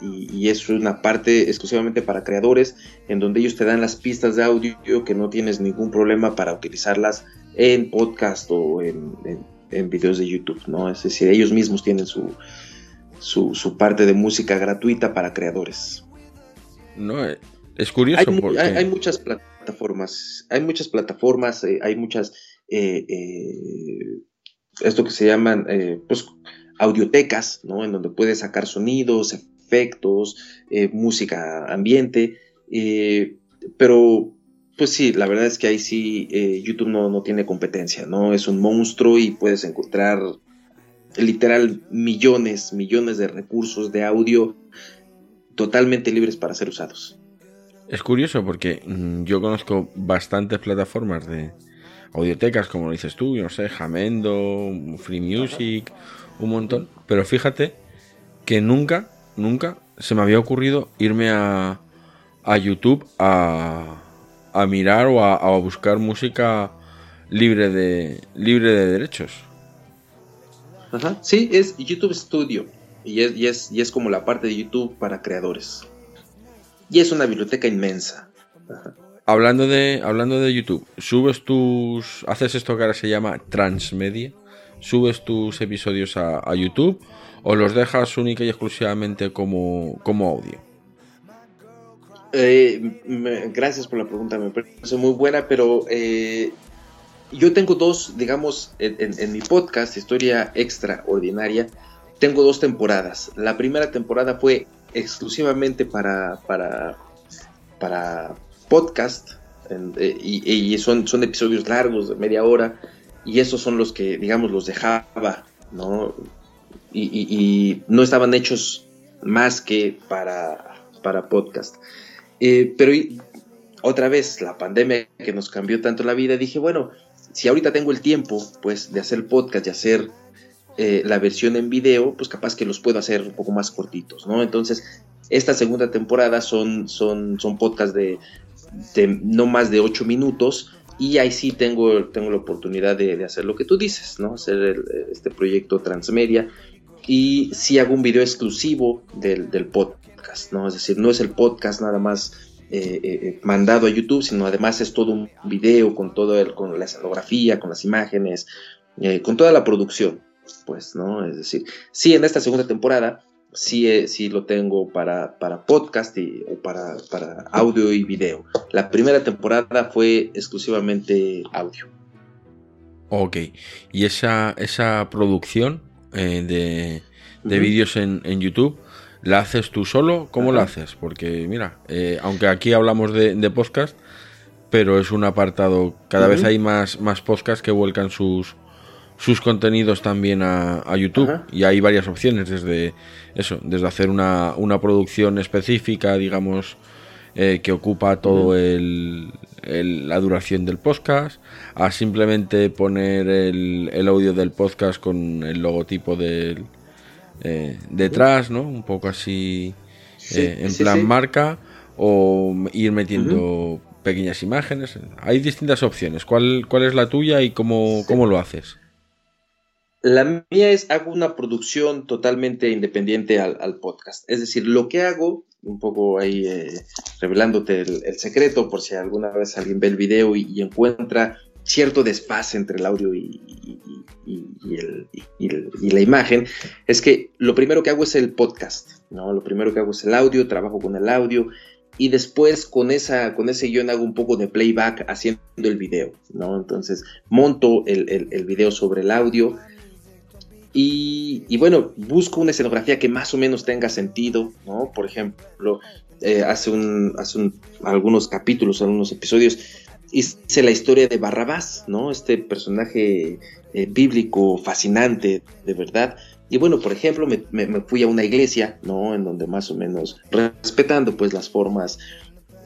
y, y es una parte exclusivamente para creadores, en donde ellos te dan las pistas de audio que no tienes ningún problema para utilizarlas en podcast o en, en- en videos de YouTube, ¿no? Es decir, ellos mismos tienen su, su, su parte de música gratuita para creadores. No, Eh, es curioso Hay, porque hay- hay muchas plataformas, hay muchas plataformas, eh, hay muchas, eh, eh, esto que se llaman, pues, audiotecas, ¿no? En donde puedes sacar sonidos, efectos, música ambiente, pero, pues sí, la verdad es que ahí sí eh, YouTube no, no tiene competencia, ¿no? Es un monstruo y puedes encontrar literal millones, millones de recursos de audio totalmente libres para ser usados. Es curioso porque mm, yo conozco bastantes plataformas de audiotecas, como lo dices tú, yo no sé, Jamendo, Free Music, un montón. Pero fíjate que nunca, nunca se me había ocurrido irme a, a YouTube a, a mirar o a, a buscar música libre de, libre de derechos. Ajá. Sí, es YouTube Studio. Y es, y, es, y es como la parte de YouTube para creadores. Y es una biblioteca inmensa. Ajá. Hablando de, hablando de YouTube, subes tus. Haces esto que ahora se llama transmedia. Subes tus episodios a, a YouTube o los dejas única y exclusivamente como, como audio. Eh, me- gracias por la pregunta, me parece muy buena, pero eh, yo tengo dos, digamos, en, en- en mi podcast, Historia Extraordinaria, tengo dos temporadas. La primera temporada fue exclusivamente para, para, para podcast, eh, y, son, son episodios largos, de media hora, y esos son los que, digamos, los dejaba, ¿no? Y, no estaban hechos más que para, para podcast. Eh, pero otra vez, la pandemia que nos cambió tanto la vida, dije, bueno, si ahorita tengo el tiempo, pues, de hacer podcast y hacer eh, la versión en video, pues capaz que los puedo hacer un poco más cortitos, ¿no? Entonces, esta segunda temporada son, son, son podcasts de, no más de 8 minutos y ahí sí tengo, tengo la oportunidad de, hacer lo que tú dices, ¿no? Hacer el- este proyecto transmedia y sí hago un video exclusivo del, del podcast, ¿no? Es decir, no es el podcast nada más eh, eh, mandado a YouTube, sino además es todo un video con todo el, con la escenografía, con las imágenes, eh, con toda la producción, pues, ¿no? Es decir, sí en esta segunda temporada sí, eh, sí lo tengo para, para podcast y o para, para audio y video. La primera temporada fue exclusivamente audio. Ok. Y esa, esa producción eh, de, de vídeos en, en YouTube, ¿la haces tú solo? ¿Cómo la haces? Porque, mira, eh, aunque aquí hablamos de, de podcast, pero es un apartado, cada vez hay más, más podcasts que vuelcan sus, sus contenidos también a, a YouTube. Ajá. Y hay varias opciones, desde eso, desde hacer una, una producción específica, digamos, eh, que ocupa todo el, el- la duración del podcast, a simplemente poner el, el audio del podcast con el logotipo del eh, detrás, ¿no? Un poco así Sí, eh, en sí, plan sí. marca o ir metiendo pequeñas imágenes. Hay distintas opciones. ¿Cuál, cuál es la tuya y cómo, cómo lo haces? La mía es, hago una producción totalmente independiente al, podcast. Es decir, lo que hago, un poco ahí eh, revelándote el, secreto, por si alguna vez alguien ve el video y, encuentra cierto desfase entre el audio y, la imagen, es que lo primero que hago es el podcast, ¿no? Lo primero que hago es el audio, trabajo con el audio y después con, esa, con ese guion hago un poco de playback haciendo el video, ¿no? Entonces monto el- el video sobre el audio y, bueno, busco una escenografía que más o menos tenga sentido, ¿no? Por ejemplo, eh, hace, un, hace un- algunos capítulos, algunos episodios, hice la historia de Barrabás, ¿no? Este personaje eh, bíblico fascinante, de verdad. Y bueno, por ejemplo, me, me- me fui a una iglesia, ¿no? En donde más o menos, respetando pues las formas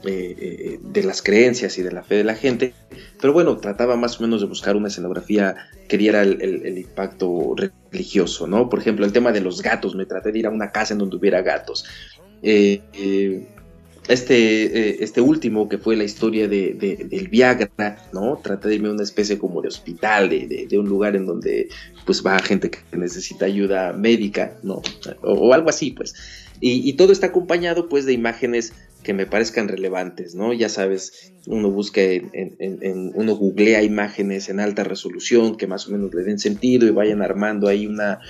eh, de las creencias y de la fe de la gente, pero bueno, trataba más o menos de buscar una escenografía que diera el, impacto religioso, ¿no? Por ejemplo, el tema de los gatos, me traté de ir a una casa en donde hubiera gatos. Eh, eh, este, este último, que fue la historia de, de- del Viagra, ¿no? Traté de irme a una especie como de hospital, de, un lugar en donde pues va gente que necesita ayuda médica, ¿no? O, algo así, pues. Y todo está acompañado, pues, de imágenes que me parezcan relevantes, ¿no? Ya sabes, uno busca, en, en- en- uno googlea imágenes en alta resolución que más o menos le den sentido y vayan armando ahí una,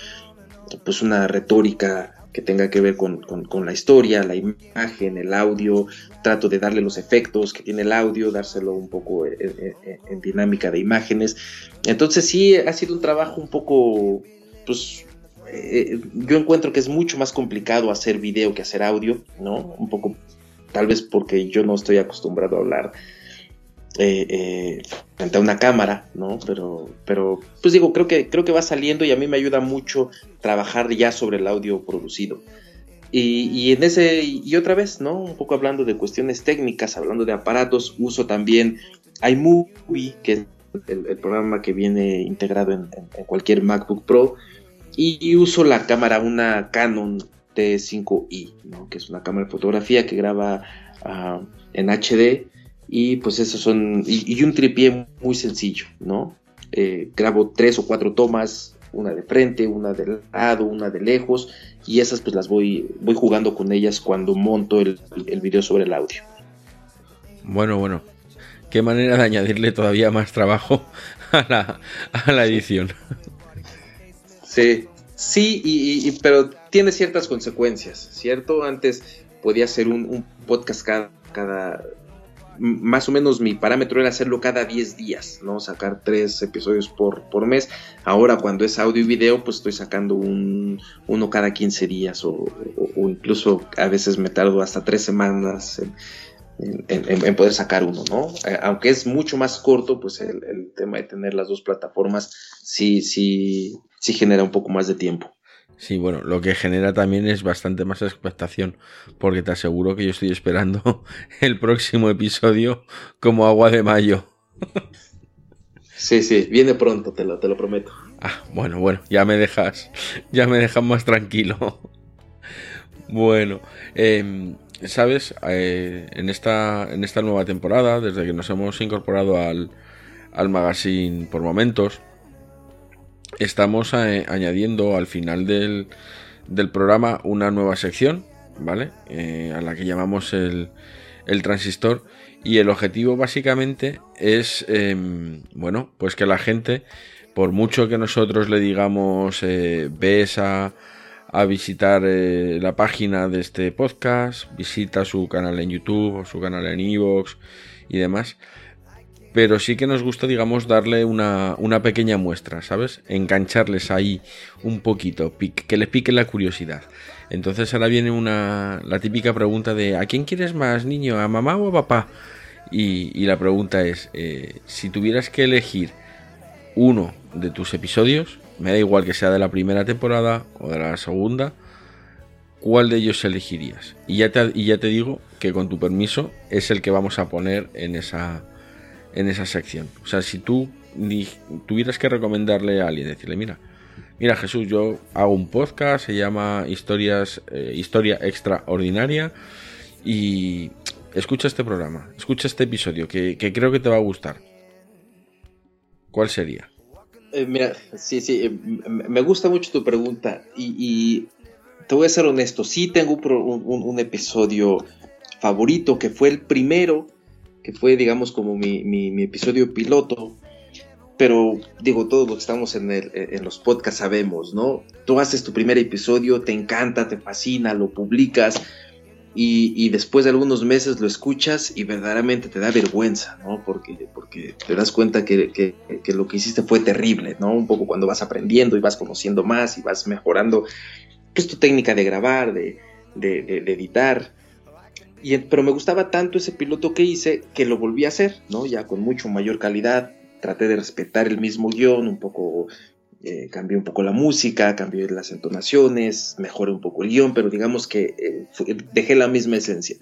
pues una retórica que tenga que ver con, con- con la historia, la imagen, el audio, trato de darle los efectos que tiene el audio, dárselo un poco en dinámica de imágenes. Entonces sí, ha sido un trabajo un poco, pues eh, yo encuentro que es mucho más complicado hacer video que hacer audio, ¿no? Un poco, tal vez porque yo no estoy acostumbrado a hablar eh, eh, frente a una cámara, ¿no? Pero, pero, pues digo, creo que, creo que va saliendo y a mí me ayuda mucho trabajar ya sobre el audio producido. Y, y en ese, y otra vez, ¿no? Un poco hablando de cuestiones técnicas, hablando de aparatos, uso también iMovie, que es el, el programa que viene integrado en, en- cualquier MacBook Pro, y uso la cámara, una Canon T5i, ¿no? que es una cámara de fotografía que graba ah, en HD y pues esos son, y, un tripié muy sencillo, ¿no? Eh, grabo tres o cuatro tomas, una de frente, una de lado, una de lejos y esas pues las voy, voy jugando con ellas cuando monto el, el video sobre el audio. Bueno, bueno, qué manera de añadirle todavía más trabajo a la, a la edición. Sí, sí, y, pero tiene ciertas consecuencias, ¿cierto? Antes podía hacer un, podcast cada, más o menos mi parámetro era hacerlo cada 10 días, ¿no? Sacar tres episodios por, por mes. Ahora cuando es audio y video, pues estoy sacando un, uno cada 15 días o, incluso a veces me tardo hasta tres semanas en, poder sacar uno, ¿no? Eh, aunque es mucho más corto, pues el, el, tema de tener las dos plataformas sí, sí, sí genera un poco más de tiempo. Sí, bueno, lo que genera también es bastante más expectación, porque te aseguro que yo estoy esperando el próximo episodio como agua de mayo. Sí, sí, viene pronto, te lo, te lo prometo. Ah, bueno, bueno, ya me dejas, ya me dejas más tranquilo. Bueno, em, sabes, eh, en, esta, en esta nueva temporada, desde que nos hemos incorporado al, al magazine por momentos, estamos eh, añadiendo al final del, programa una nueva sección, ¿vale? Eh, a la que llamamos el, transistor. Y el objetivo básicamente es, em, bueno, pues que la gente, por mucho que nosotros le digamos, ves a, a visitar la página de este podcast, visita su canal en YouTube o su canal en Evox y demás, pero sí que nos gusta, digamos, darle una, pequeña muestra, ¿sabes? Engancharles ahí un poquito, que les pique la curiosidad. Entonces ahora viene una, la típica pregunta de ¿a quién quieres más, niño? ¿A mamá o a papá? Y, la pregunta es, eh, si tuvieras que elegir uno de tus episodios, me da igual que sea de la primera temporada o de la segunda, ¿cuál de ellos elegirías? Y ya te, digo que con tu permiso es el que vamos a poner en esa, en esa sección. O sea, si tú tuvieras que recomendarle a alguien, decirle, mira, mira Jesús, yo hago un podcast, se llama Historias, eh, Historia Extraordinaria y escucha este programa, escucha este episodio que, creo que te va a gustar. ¿Cuál sería? Eh, mira, sí, sí, eh, me gusta mucho tu pregunta y, te voy a ser honesto, sí tengo un episodio favorito que fue el primero que fue, digamos, como mi, episodio piloto. Pero digo, todos los que estamos en, en los podcasts sabemos, ¿no? Tú haces tu primer episodio, te encanta, te fascina, lo publicas y, después de algunos meses lo escuchas y verdaderamente te da vergüenza, ¿no? Porque, porque te das cuenta que, lo que hiciste fue terrible, ¿no? Un poco cuando vas aprendiendo y vas conociendo más y vas mejorando pues, tu técnica de grabar, de, de editar pero me gustaba tanto ese piloto que hice que lo volví a hacer, ¿no? Ya con mucho mayor calidad. Traté de respetar el mismo guion, un poco eh, cambié un poco la música, cambié las entonaciones, mejoré un poco el guion, pero digamos que eh, dejé la misma esencia.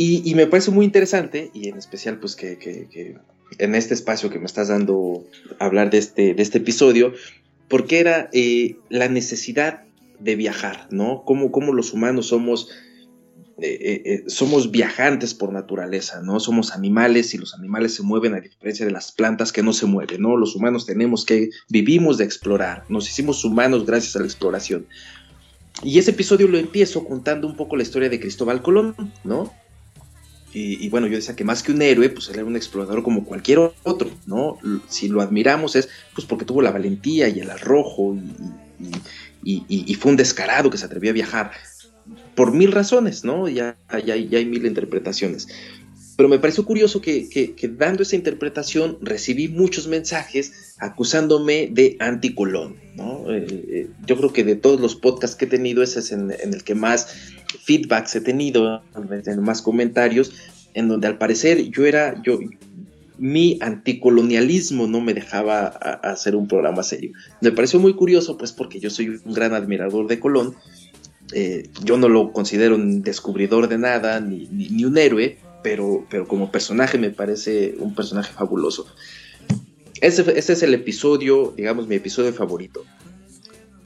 Y, me parece muy interesante, y en especial pues que, en este espacio que me estás dando hablar de este, de este episodio, porque era eh, la necesidad de viajar, ¿no? Cómo, cómo los humanos somos eh, eh, eh, somos viajantes por naturaleza, ¿no? Somos animales y los animales se mueven a diferencia de las plantas que no se mueven, ¿no? Los humanos tenemos que, vivimos de explorar, nos hicimos humanos gracias a la exploración. Y ese episodio lo empiezo contando un poco la historia de Cristóbal Colón, ¿no? Y, bueno, yo decía que más que un héroe, pues él era un explorador como cualquier otro, ¿no? Si lo admiramos es pues porque tuvo la valentía y el arrojo y, y, fue un descarado que se atrevió a viajar por mil razones, ¿no? Ya, ya, ya hay mil interpretaciones. Pero me pareció curioso que, dando esa interpretación recibí muchos mensajes acusándome de anticolón, ¿no? Eh, eh, yo creo que de todos los podcasts que he tenido, ese es en, el que más feedbacks he tenido, en más comentarios, en donde al parecer yo era, yo, mi anticolonialismo no me dejaba hacer un programa serio. Me pareció muy curioso, pues porque yo soy un gran admirador de Colón, eh, yo no lo considero un descubridor de nada, ni, un héroe, pero, pero como personaje me parece un personaje fabuloso. Ese, es el episodio, digamos, mi episodio favorito.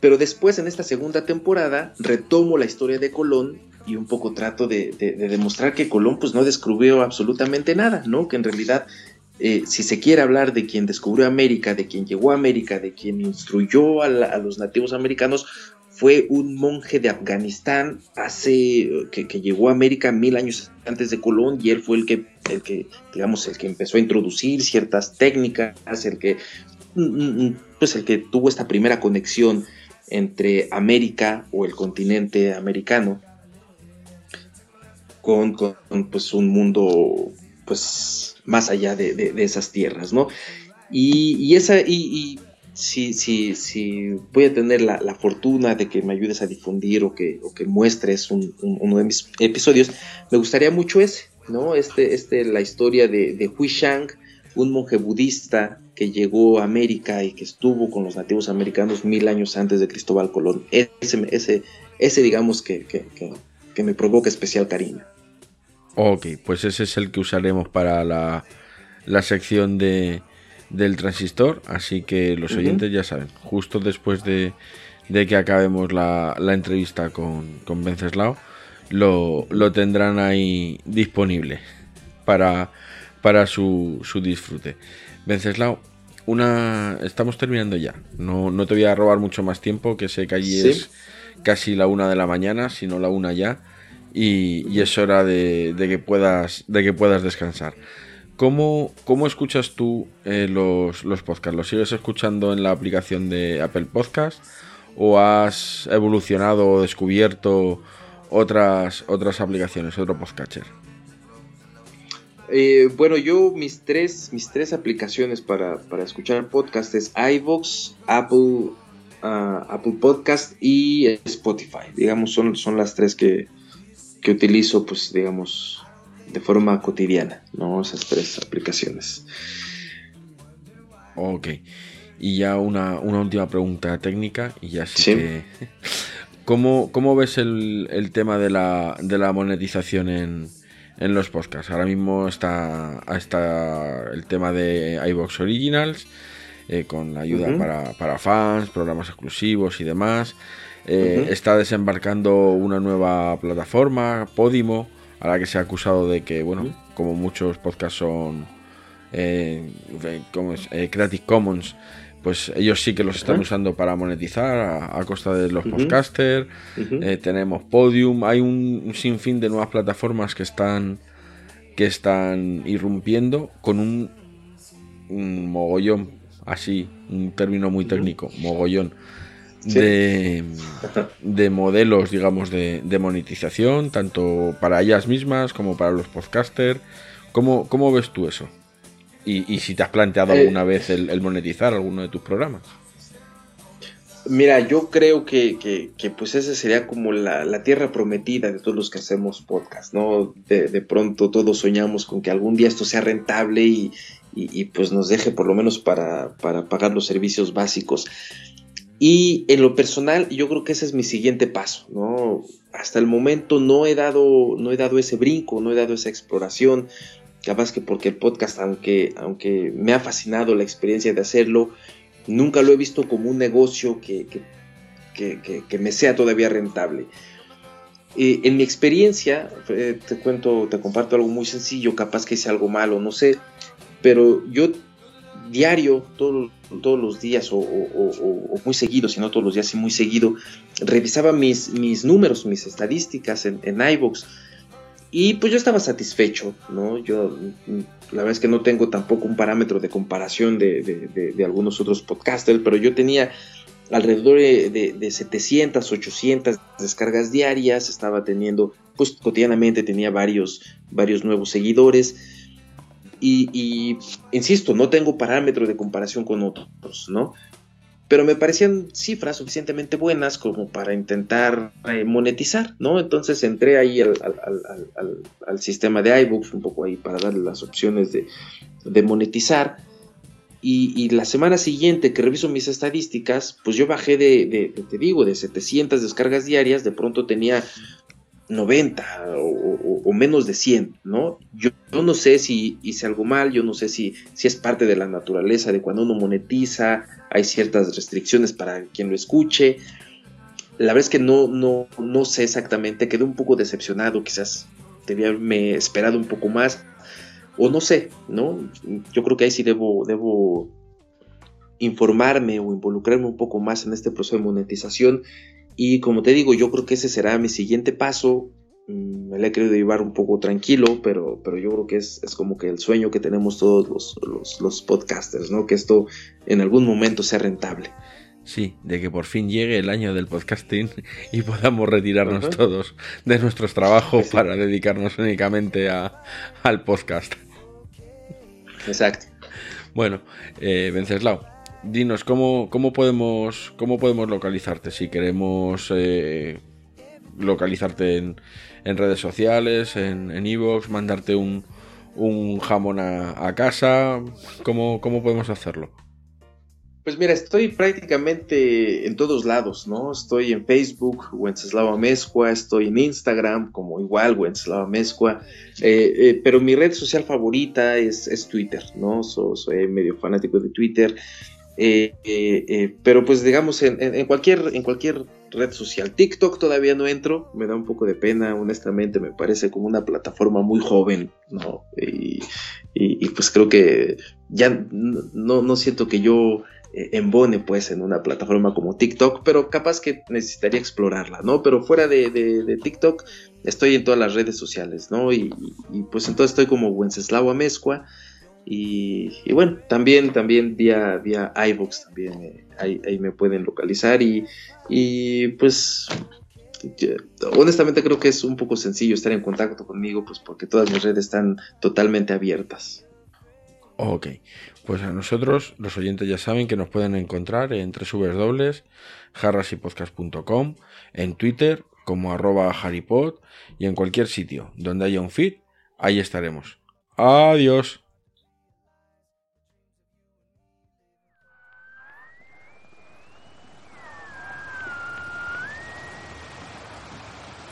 Pero después, en esta segunda temporada, retomo la historia de Colón y un poco trato de, demostrar que Colón pues no descubrió absolutamente nada, ¿no? Que en realidad, eh, si se quiere hablar de quien descubrió América, de quien llegó a América, de quien instruyó a, los nativos americanos, fue un monje de Afganistán hace que, llegó a América mil años antes de Colón y él fue el que, el que, digamos, el que empezó a introducir ciertas técnicas, el que, mm, mm, mm, pues el que tuvo esta primera conexión entre América o el continente americano con, pues un mundo pues más allá de, esas tierras, ¿no? Y, esa, si, si, si, voy a tener la, fortuna de que me ayudes a difundir o que, o que muestres uno de mis episodios, me gustaría mucho ese, ¿no? Este, este, la historia de, de Hui Shang, un monje budista que llegó a América y que estuvo con los nativos americanos mil años antes de Cristóbal Colón. Ese, ese, ese digamos, que, que, me provoca especial cariño. Ok, pues ese es el que usaremos para la, la sección de, del transistor, así que los oyentes ya saben, justo después de, de que acabemos la, la entrevista con, con Venceslao, lo, lo tendrán ahí disponible para para su, su disfrute. Venceslao, una, estamos terminando ya. No, no, te voy a robar mucho más tiempo, que sé que allí es casi la una de la mañana, si no la una ya, y, es hora de, que puedas, de que puedas descansar. ¿Cómo, cómo escuchas tú eh, los, los podcasts? ¿Los sigues escuchando en la aplicación de Apple Podcast? ¿O has evolucionado o descubierto otras, otras aplicaciones, otro podcatcher? Eh, bueno, yo mis tres, mis tres aplicaciones para, escuchar podcast es iVoox, Apple, ah, Apple Podcast y Spotify. Digamos, son, son las tres que, utilizo, pues, digamos, de forma cotidiana, ¿no? Esas tres aplicaciones. Ok. Y ya una, última pregunta técnica y ya sí, que... ¿Cómo, ¿Cómo, ves el, el tema de la, de la monetización en, en los podcasts. Ahora mismo está, está el tema de iBox Originals, eh, con la ayuda para, fans, programas exclusivos y demás. Eh, está desembarcando una nueva plataforma, Podimo, a la que se ha acusado de que, bueno, como muchos podcasts son eh, Creative Commons, pues ellos sí que los están usando para monetizar a, costa de los podcasters. Eh, tenemos Podium, hay un, sinfín de nuevas plataformas que están que están irrumpiendo con un, mogollón, así, un término muy técnico, mogollón. De, de, modelos, digamos, de, monetización, tanto para ellas mismas como para los podcasters. ¿Cómo, cómo ves tú eso? Y, si te has planteado eh, alguna vez el, monetizar alguno de tus programas. Mira, yo creo que, pues esa sería como la, tierra prometida de todos los que hacemos podcast, ¿no? De, pronto todos soñamos con que algún día esto sea rentable y, pues nos deje por lo menos para, para, pagar los servicios básicos. Y en lo personal, yo creo que ese es mi siguiente paso, ¿no? Hasta el momento no he dado, no he dado ese brinco, no he dado esa exploración, Capaz que porque el podcast, aunque, aunque me ha fascinado la experiencia de hacerlo, nunca lo he visto como un negocio que, que, me sea todavía rentable. en mi experiencia, eh, te cuento, te comparto algo muy sencillo, capaz que hice algo malo, no sé, pero yo diario, todos los días o, muy seguido, si no todos los días y muy seguido, revisaba mis, mis números, mis estadísticas en, en y pues yo estaba satisfecho, ¿no? Yo la verdad es que no tengo tampoco un parámetro de comparación de, algunos otros podcasters, pero yo tenía alrededor de, 700, 800 descargas diarias, estaba teniendo, pues cotidianamente tenía varios, varios nuevos seguidores. Y, insisto, no tengo parámetro de comparación con otros, ¿no? pero me parecían cifras suficientemente buenas como para intentar eh, monetizar, ¿no? Entonces entré ahí al, sistema de iBooks, un poco ahí para darle las opciones de, monetizar. Y, la semana siguiente que reviso mis estadísticas, pues yo bajé de, te digo, de 700 descargas diarias, de pronto tenía 90 o, menos de 100, ¿no? Yo, no sé si hice algo mal, yo no sé si, si es parte de la naturaleza de cuando uno monetiza, hay ciertas restricciones para quien lo escuche. La verdad es que no, no, no sé exactamente, quedé un poco decepcionado, quizás debía haberme esperado un poco más, o no sé, ¿no? Yo creo que ahí sí debo, debo informarme o involucrarme un poco más en este proceso de monetización. Y como te digo, yo creo que ese será mi siguiente paso. Mm, me la he querido llevar un poco tranquilo, pero, pero yo creo que es, como que el sueño que tenemos todos los, los, podcasters, ¿no? Que esto en algún momento sea rentable. Sí, de que por fin llegue el año del podcasting y podamos retirarnos todos de nuestros trabajos para dedicarnos únicamente a, al podcast. Exacto. Bueno, eh, Venceslao, dinos, ¿cómo, cómo, podemos, ¿cómo podemos localizarte? Si queremos eh, localizarte en, en, redes sociales, en Evox, mandarte un, un jamón a, casa, ¿cómo, ¿cómo podemos hacerlo? Pues mira, estoy prácticamente en todos lados, ¿no? Estoy en Facebook, Wenceslao Amezcua, estoy en Instagram, como igual, Wenceslao Amezcua, eh, eh, pero mi red social favorita es, es Twitter, ¿no? soy medio fanático de Twitter. Eh, eh, eh, pero pues digamos en, cualquier, en cualquier red social. TikTok todavía no entro, me da un poco de pena, honestamente, me parece como una plataforma muy joven, ¿no? Y, pues creo que ya no, no siento que yo embone pues en una plataforma como TikTok, pero capaz que necesitaría explorarla, ¿no? Pero fuera de, TikTok estoy en todas las redes sociales, ¿no? Y, pues entonces estoy como Wenceslao Amezcua. Y, bueno, también, también vía, vía iVoox también eh, ahí, me pueden localizar y, pues honestamente creo que es un poco sencillo estar en contacto conmigo pues porque todas mis redes están totalmente abiertas. Ok, pues a nosotros los oyentes ya saben que nos pueden encontrar en www.jarrasypodcast.com, en Twitter como arroba haripod y en cualquier sitio donde haya un feed, ahí estaremos. Adiós.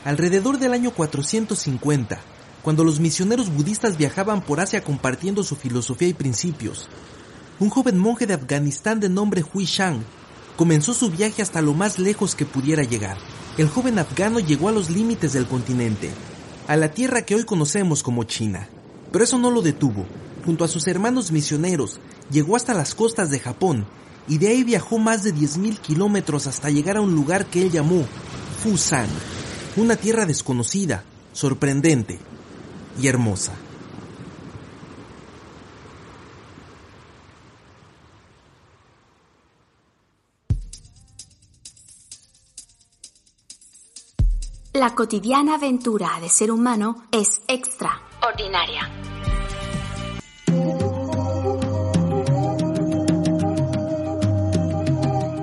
Alrededor del año 450, cuando los misioneros budistas viajaban por Asia compartiendo su filosofía y principios, un joven monje de Afganistán de nombre Hui Shang comenzó su viaje hasta lo más lejos que pudiera llegar. El joven afgano llegó a los límites del continente, a la tierra que hoy conocemos como China. Pero eso no lo detuvo. Junto a sus hermanos misioneros, llegó hasta las costas de Japón y de ahí viajó más de 10.000 kilómetros hasta llegar a un lugar que él llamó Fusan una tierra desconocida, sorprendente y hermosa. La cotidiana aventura de ser humano es extraordinaria.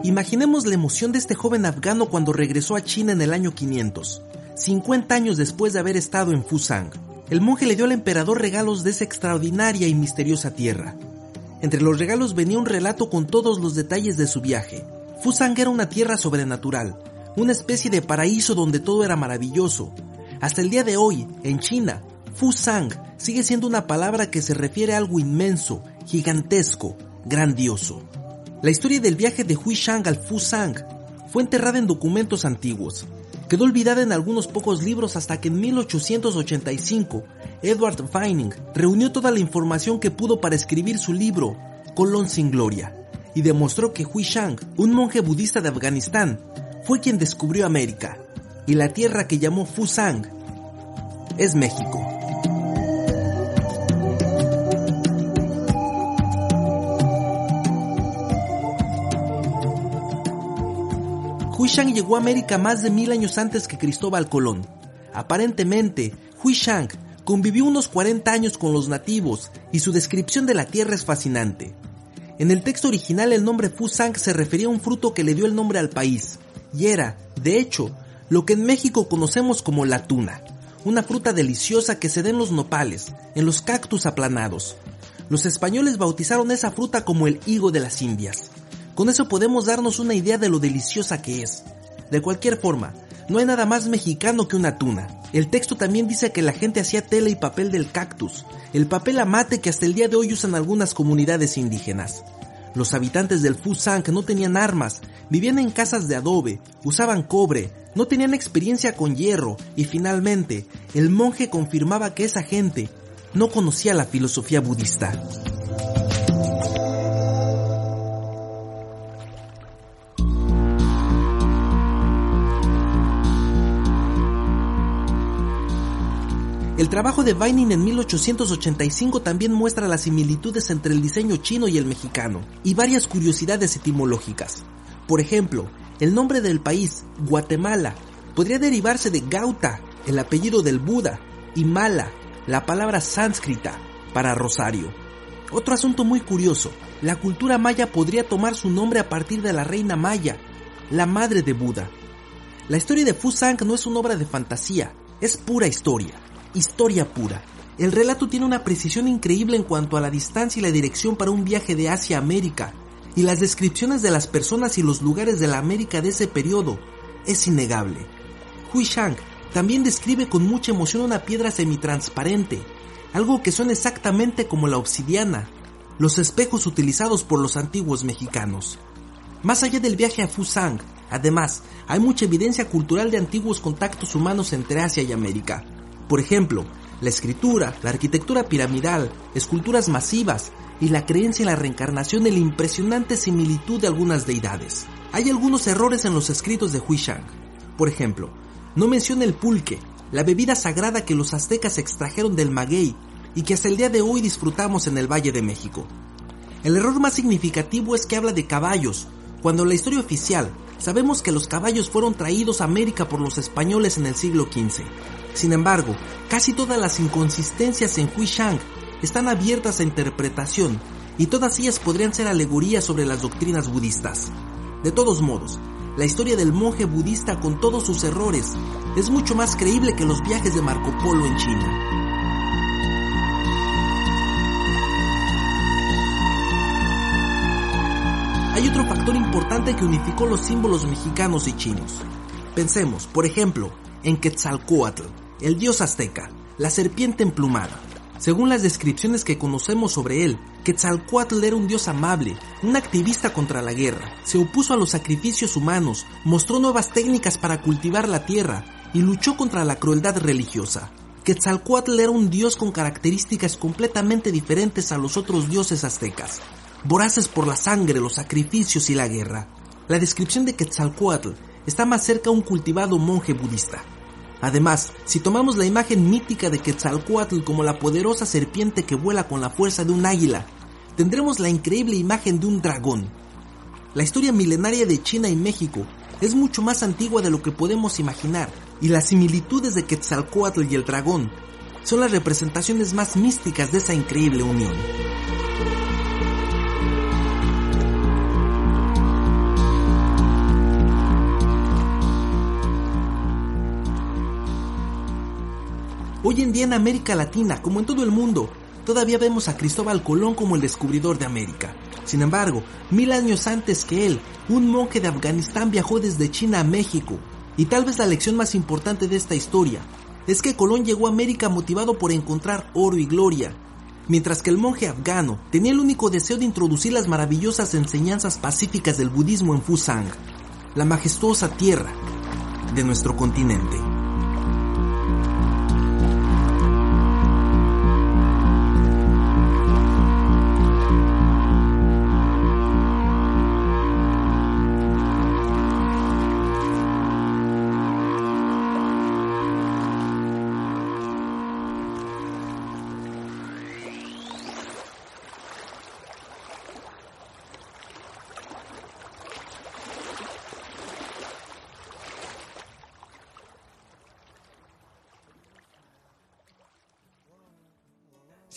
Imaginemos la emoción de este joven afgano cuando regresó a China en el año 500, 50 años después de haber estado en Fusang. El monje le dio al emperador regalos de esa extraordinaria y misteriosa tierra. Entre los regalos venía un relato con todos los detalles de su viaje. Fusang era una tierra sobrenatural, una especie de paraíso donde todo era maravilloso. Hasta el día de hoy, en China, Fusang sigue siendo una palabra que se refiere a algo inmenso, gigantesco, grandioso. La historia del viaje de Hui Shang al Fusang fue enterrada en documentos antiguos. Quedó olvidada en algunos pocos libros hasta que en 1885 Edward Vining reunió toda la información que pudo para escribir su libro Colón sin Gloria y demostró que Hui Shang, un monje budista de Afganistán, fue quien descubrió América y la tierra que llamó Fusang es México. Shang llegó a América más de mil años antes que Cristóbal Colón. Aparentemente, Hui Shang convivió unos 40 años con los nativos y su descripción de la tierra es fascinante. En el texto original el nombre Fusang se refería a un fruto que le dio el nombre al país, y era, de hecho, lo que en México conocemos como la tuna, una fruta deliciosa que se da en los nopales, en los cactus aplanados. Los españoles bautizaron esa fruta como el higo de las Indias. Con eso podemos darnos una idea de lo deliciosa que es. De cualquier forma, no hay nada más mexicano que una tuna. El texto también dice que la gente hacía tela y papel del cactus, el papel amate que hasta el día de hoy usan algunas comunidades indígenas. Los habitantes del Fusang no tenían armas, vivían en casas de adobe, usaban cobre, no tenían experiencia con hierro y finalmente el monje confirmaba que esa gente no conocía la filosofía budista. El trabajo de Vining en 1885 también muestra las similitudes entre el diseño chino y el mexicano, y varias curiosidades etimológicas. Por ejemplo, el nombre del país, Guatemala, podría derivarse de Gauta, el apellido del Buda, y Mala, la palabra sánscrita para rosario. Otro asunto muy curioso, la cultura maya podría tomar su nombre a partir de la reina maya, la madre de Buda. La historia de Fusang no es una obra de fantasía, es pura historia historia pura. El relato tiene una precisión increíble en cuanto a la distancia y la dirección para un viaje de Asia a América, y las descripciones de las personas y los lugares de la América de ese periodo es innegable. Hui Shang también describe con mucha emoción una piedra semitransparente, algo que suena exactamente como la obsidiana, los espejos utilizados por los antiguos mexicanos. Más allá del viaje a Fusang, además, hay mucha evidencia cultural de antiguos contactos humanos entre Asia y América. Por ejemplo, la escritura, la arquitectura piramidal, esculturas masivas y la creencia en la reencarnación y la impresionante similitud de algunas deidades. Hay algunos errores en los escritos de Huishang. Por ejemplo, no menciona el pulque, la bebida sagrada que los aztecas extrajeron del maguey y que hasta el día de hoy disfrutamos en el Valle de México. El error más significativo es que habla de caballos, cuando en la historia oficial sabemos que los caballos fueron traídos a América por los españoles en el siglo XV. Sin embargo, casi todas las inconsistencias en Hui Shang están abiertas a interpretación y todas ellas podrían ser alegorías sobre las doctrinas budistas. De todos modos, la historia del monje budista con todos sus errores es mucho más creíble que los viajes de Marco Polo en China. Hay otro factor importante que unificó los símbolos mexicanos y chinos. Pensemos, por ejemplo, en Quetzalcoatl, el dios azteca, la serpiente emplumada. Según las descripciones que conocemos sobre él, Quetzalcoatl era un dios amable, un activista contra la guerra, se opuso a los sacrificios humanos, mostró nuevas técnicas para cultivar la tierra y luchó contra la crueldad religiosa. Quetzalcoatl era un dios con características completamente diferentes a los otros dioses aztecas, voraces por la sangre, los sacrificios y la guerra. La descripción de Quetzalcoatl está más cerca un cultivado monje budista. Además, si tomamos la imagen mítica de Quetzalcoatl como la poderosa serpiente que vuela con la fuerza de un águila, tendremos la increíble imagen de un dragón. La historia milenaria de China y México es mucho más antigua de lo que podemos imaginar, y las similitudes de Quetzalcoatl y el dragón son las representaciones más místicas de esa increíble unión. Hoy en día en América Latina, como en todo el mundo, todavía vemos a Cristóbal Colón como el descubridor de América. Sin embargo, mil años antes que él, un monje de Afganistán viajó desde China a México. Y tal vez la lección más importante de esta historia es que Colón llegó a América motivado por encontrar oro y gloria, mientras que el monje afgano tenía el único deseo de introducir las maravillosas enseñanzas pacíficas del budismo en Fusang, la majestuosa tierra de nuestro continente.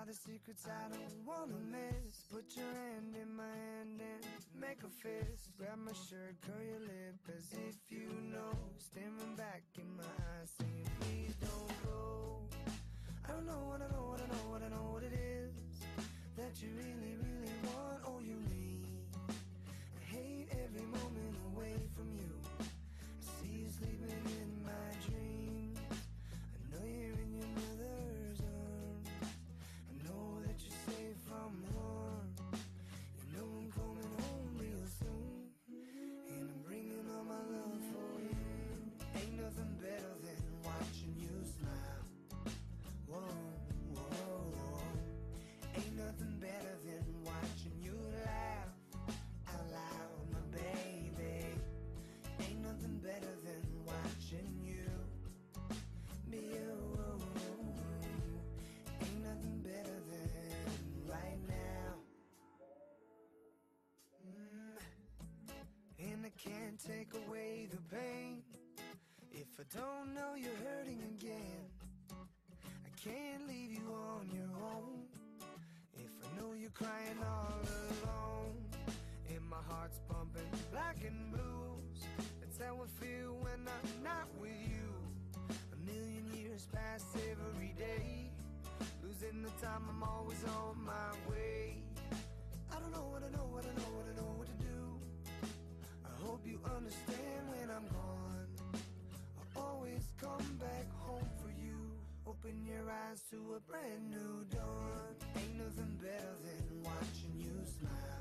Lie the secrets I don't wanna miss. Put your hand in my hand and make a fist. Grab my shirt, curl your lip as if you know. Staring back in my eyes, saying, please don't go. I don't know what I know, what I know, what I know what it is that you really, really pain if I don't know you're hurting again. I can't leave you on your own if I know you're crying all alone. And my heart's pumping black and blues. That's how I feel when I'm not with you. A million years pass every day. Losing the time, I'm always on my way. I don't know what I know, what I know, what I know what to do. I hope you understand Open your eyes to a brand new dawn. Ain't nothing better than watching you smile.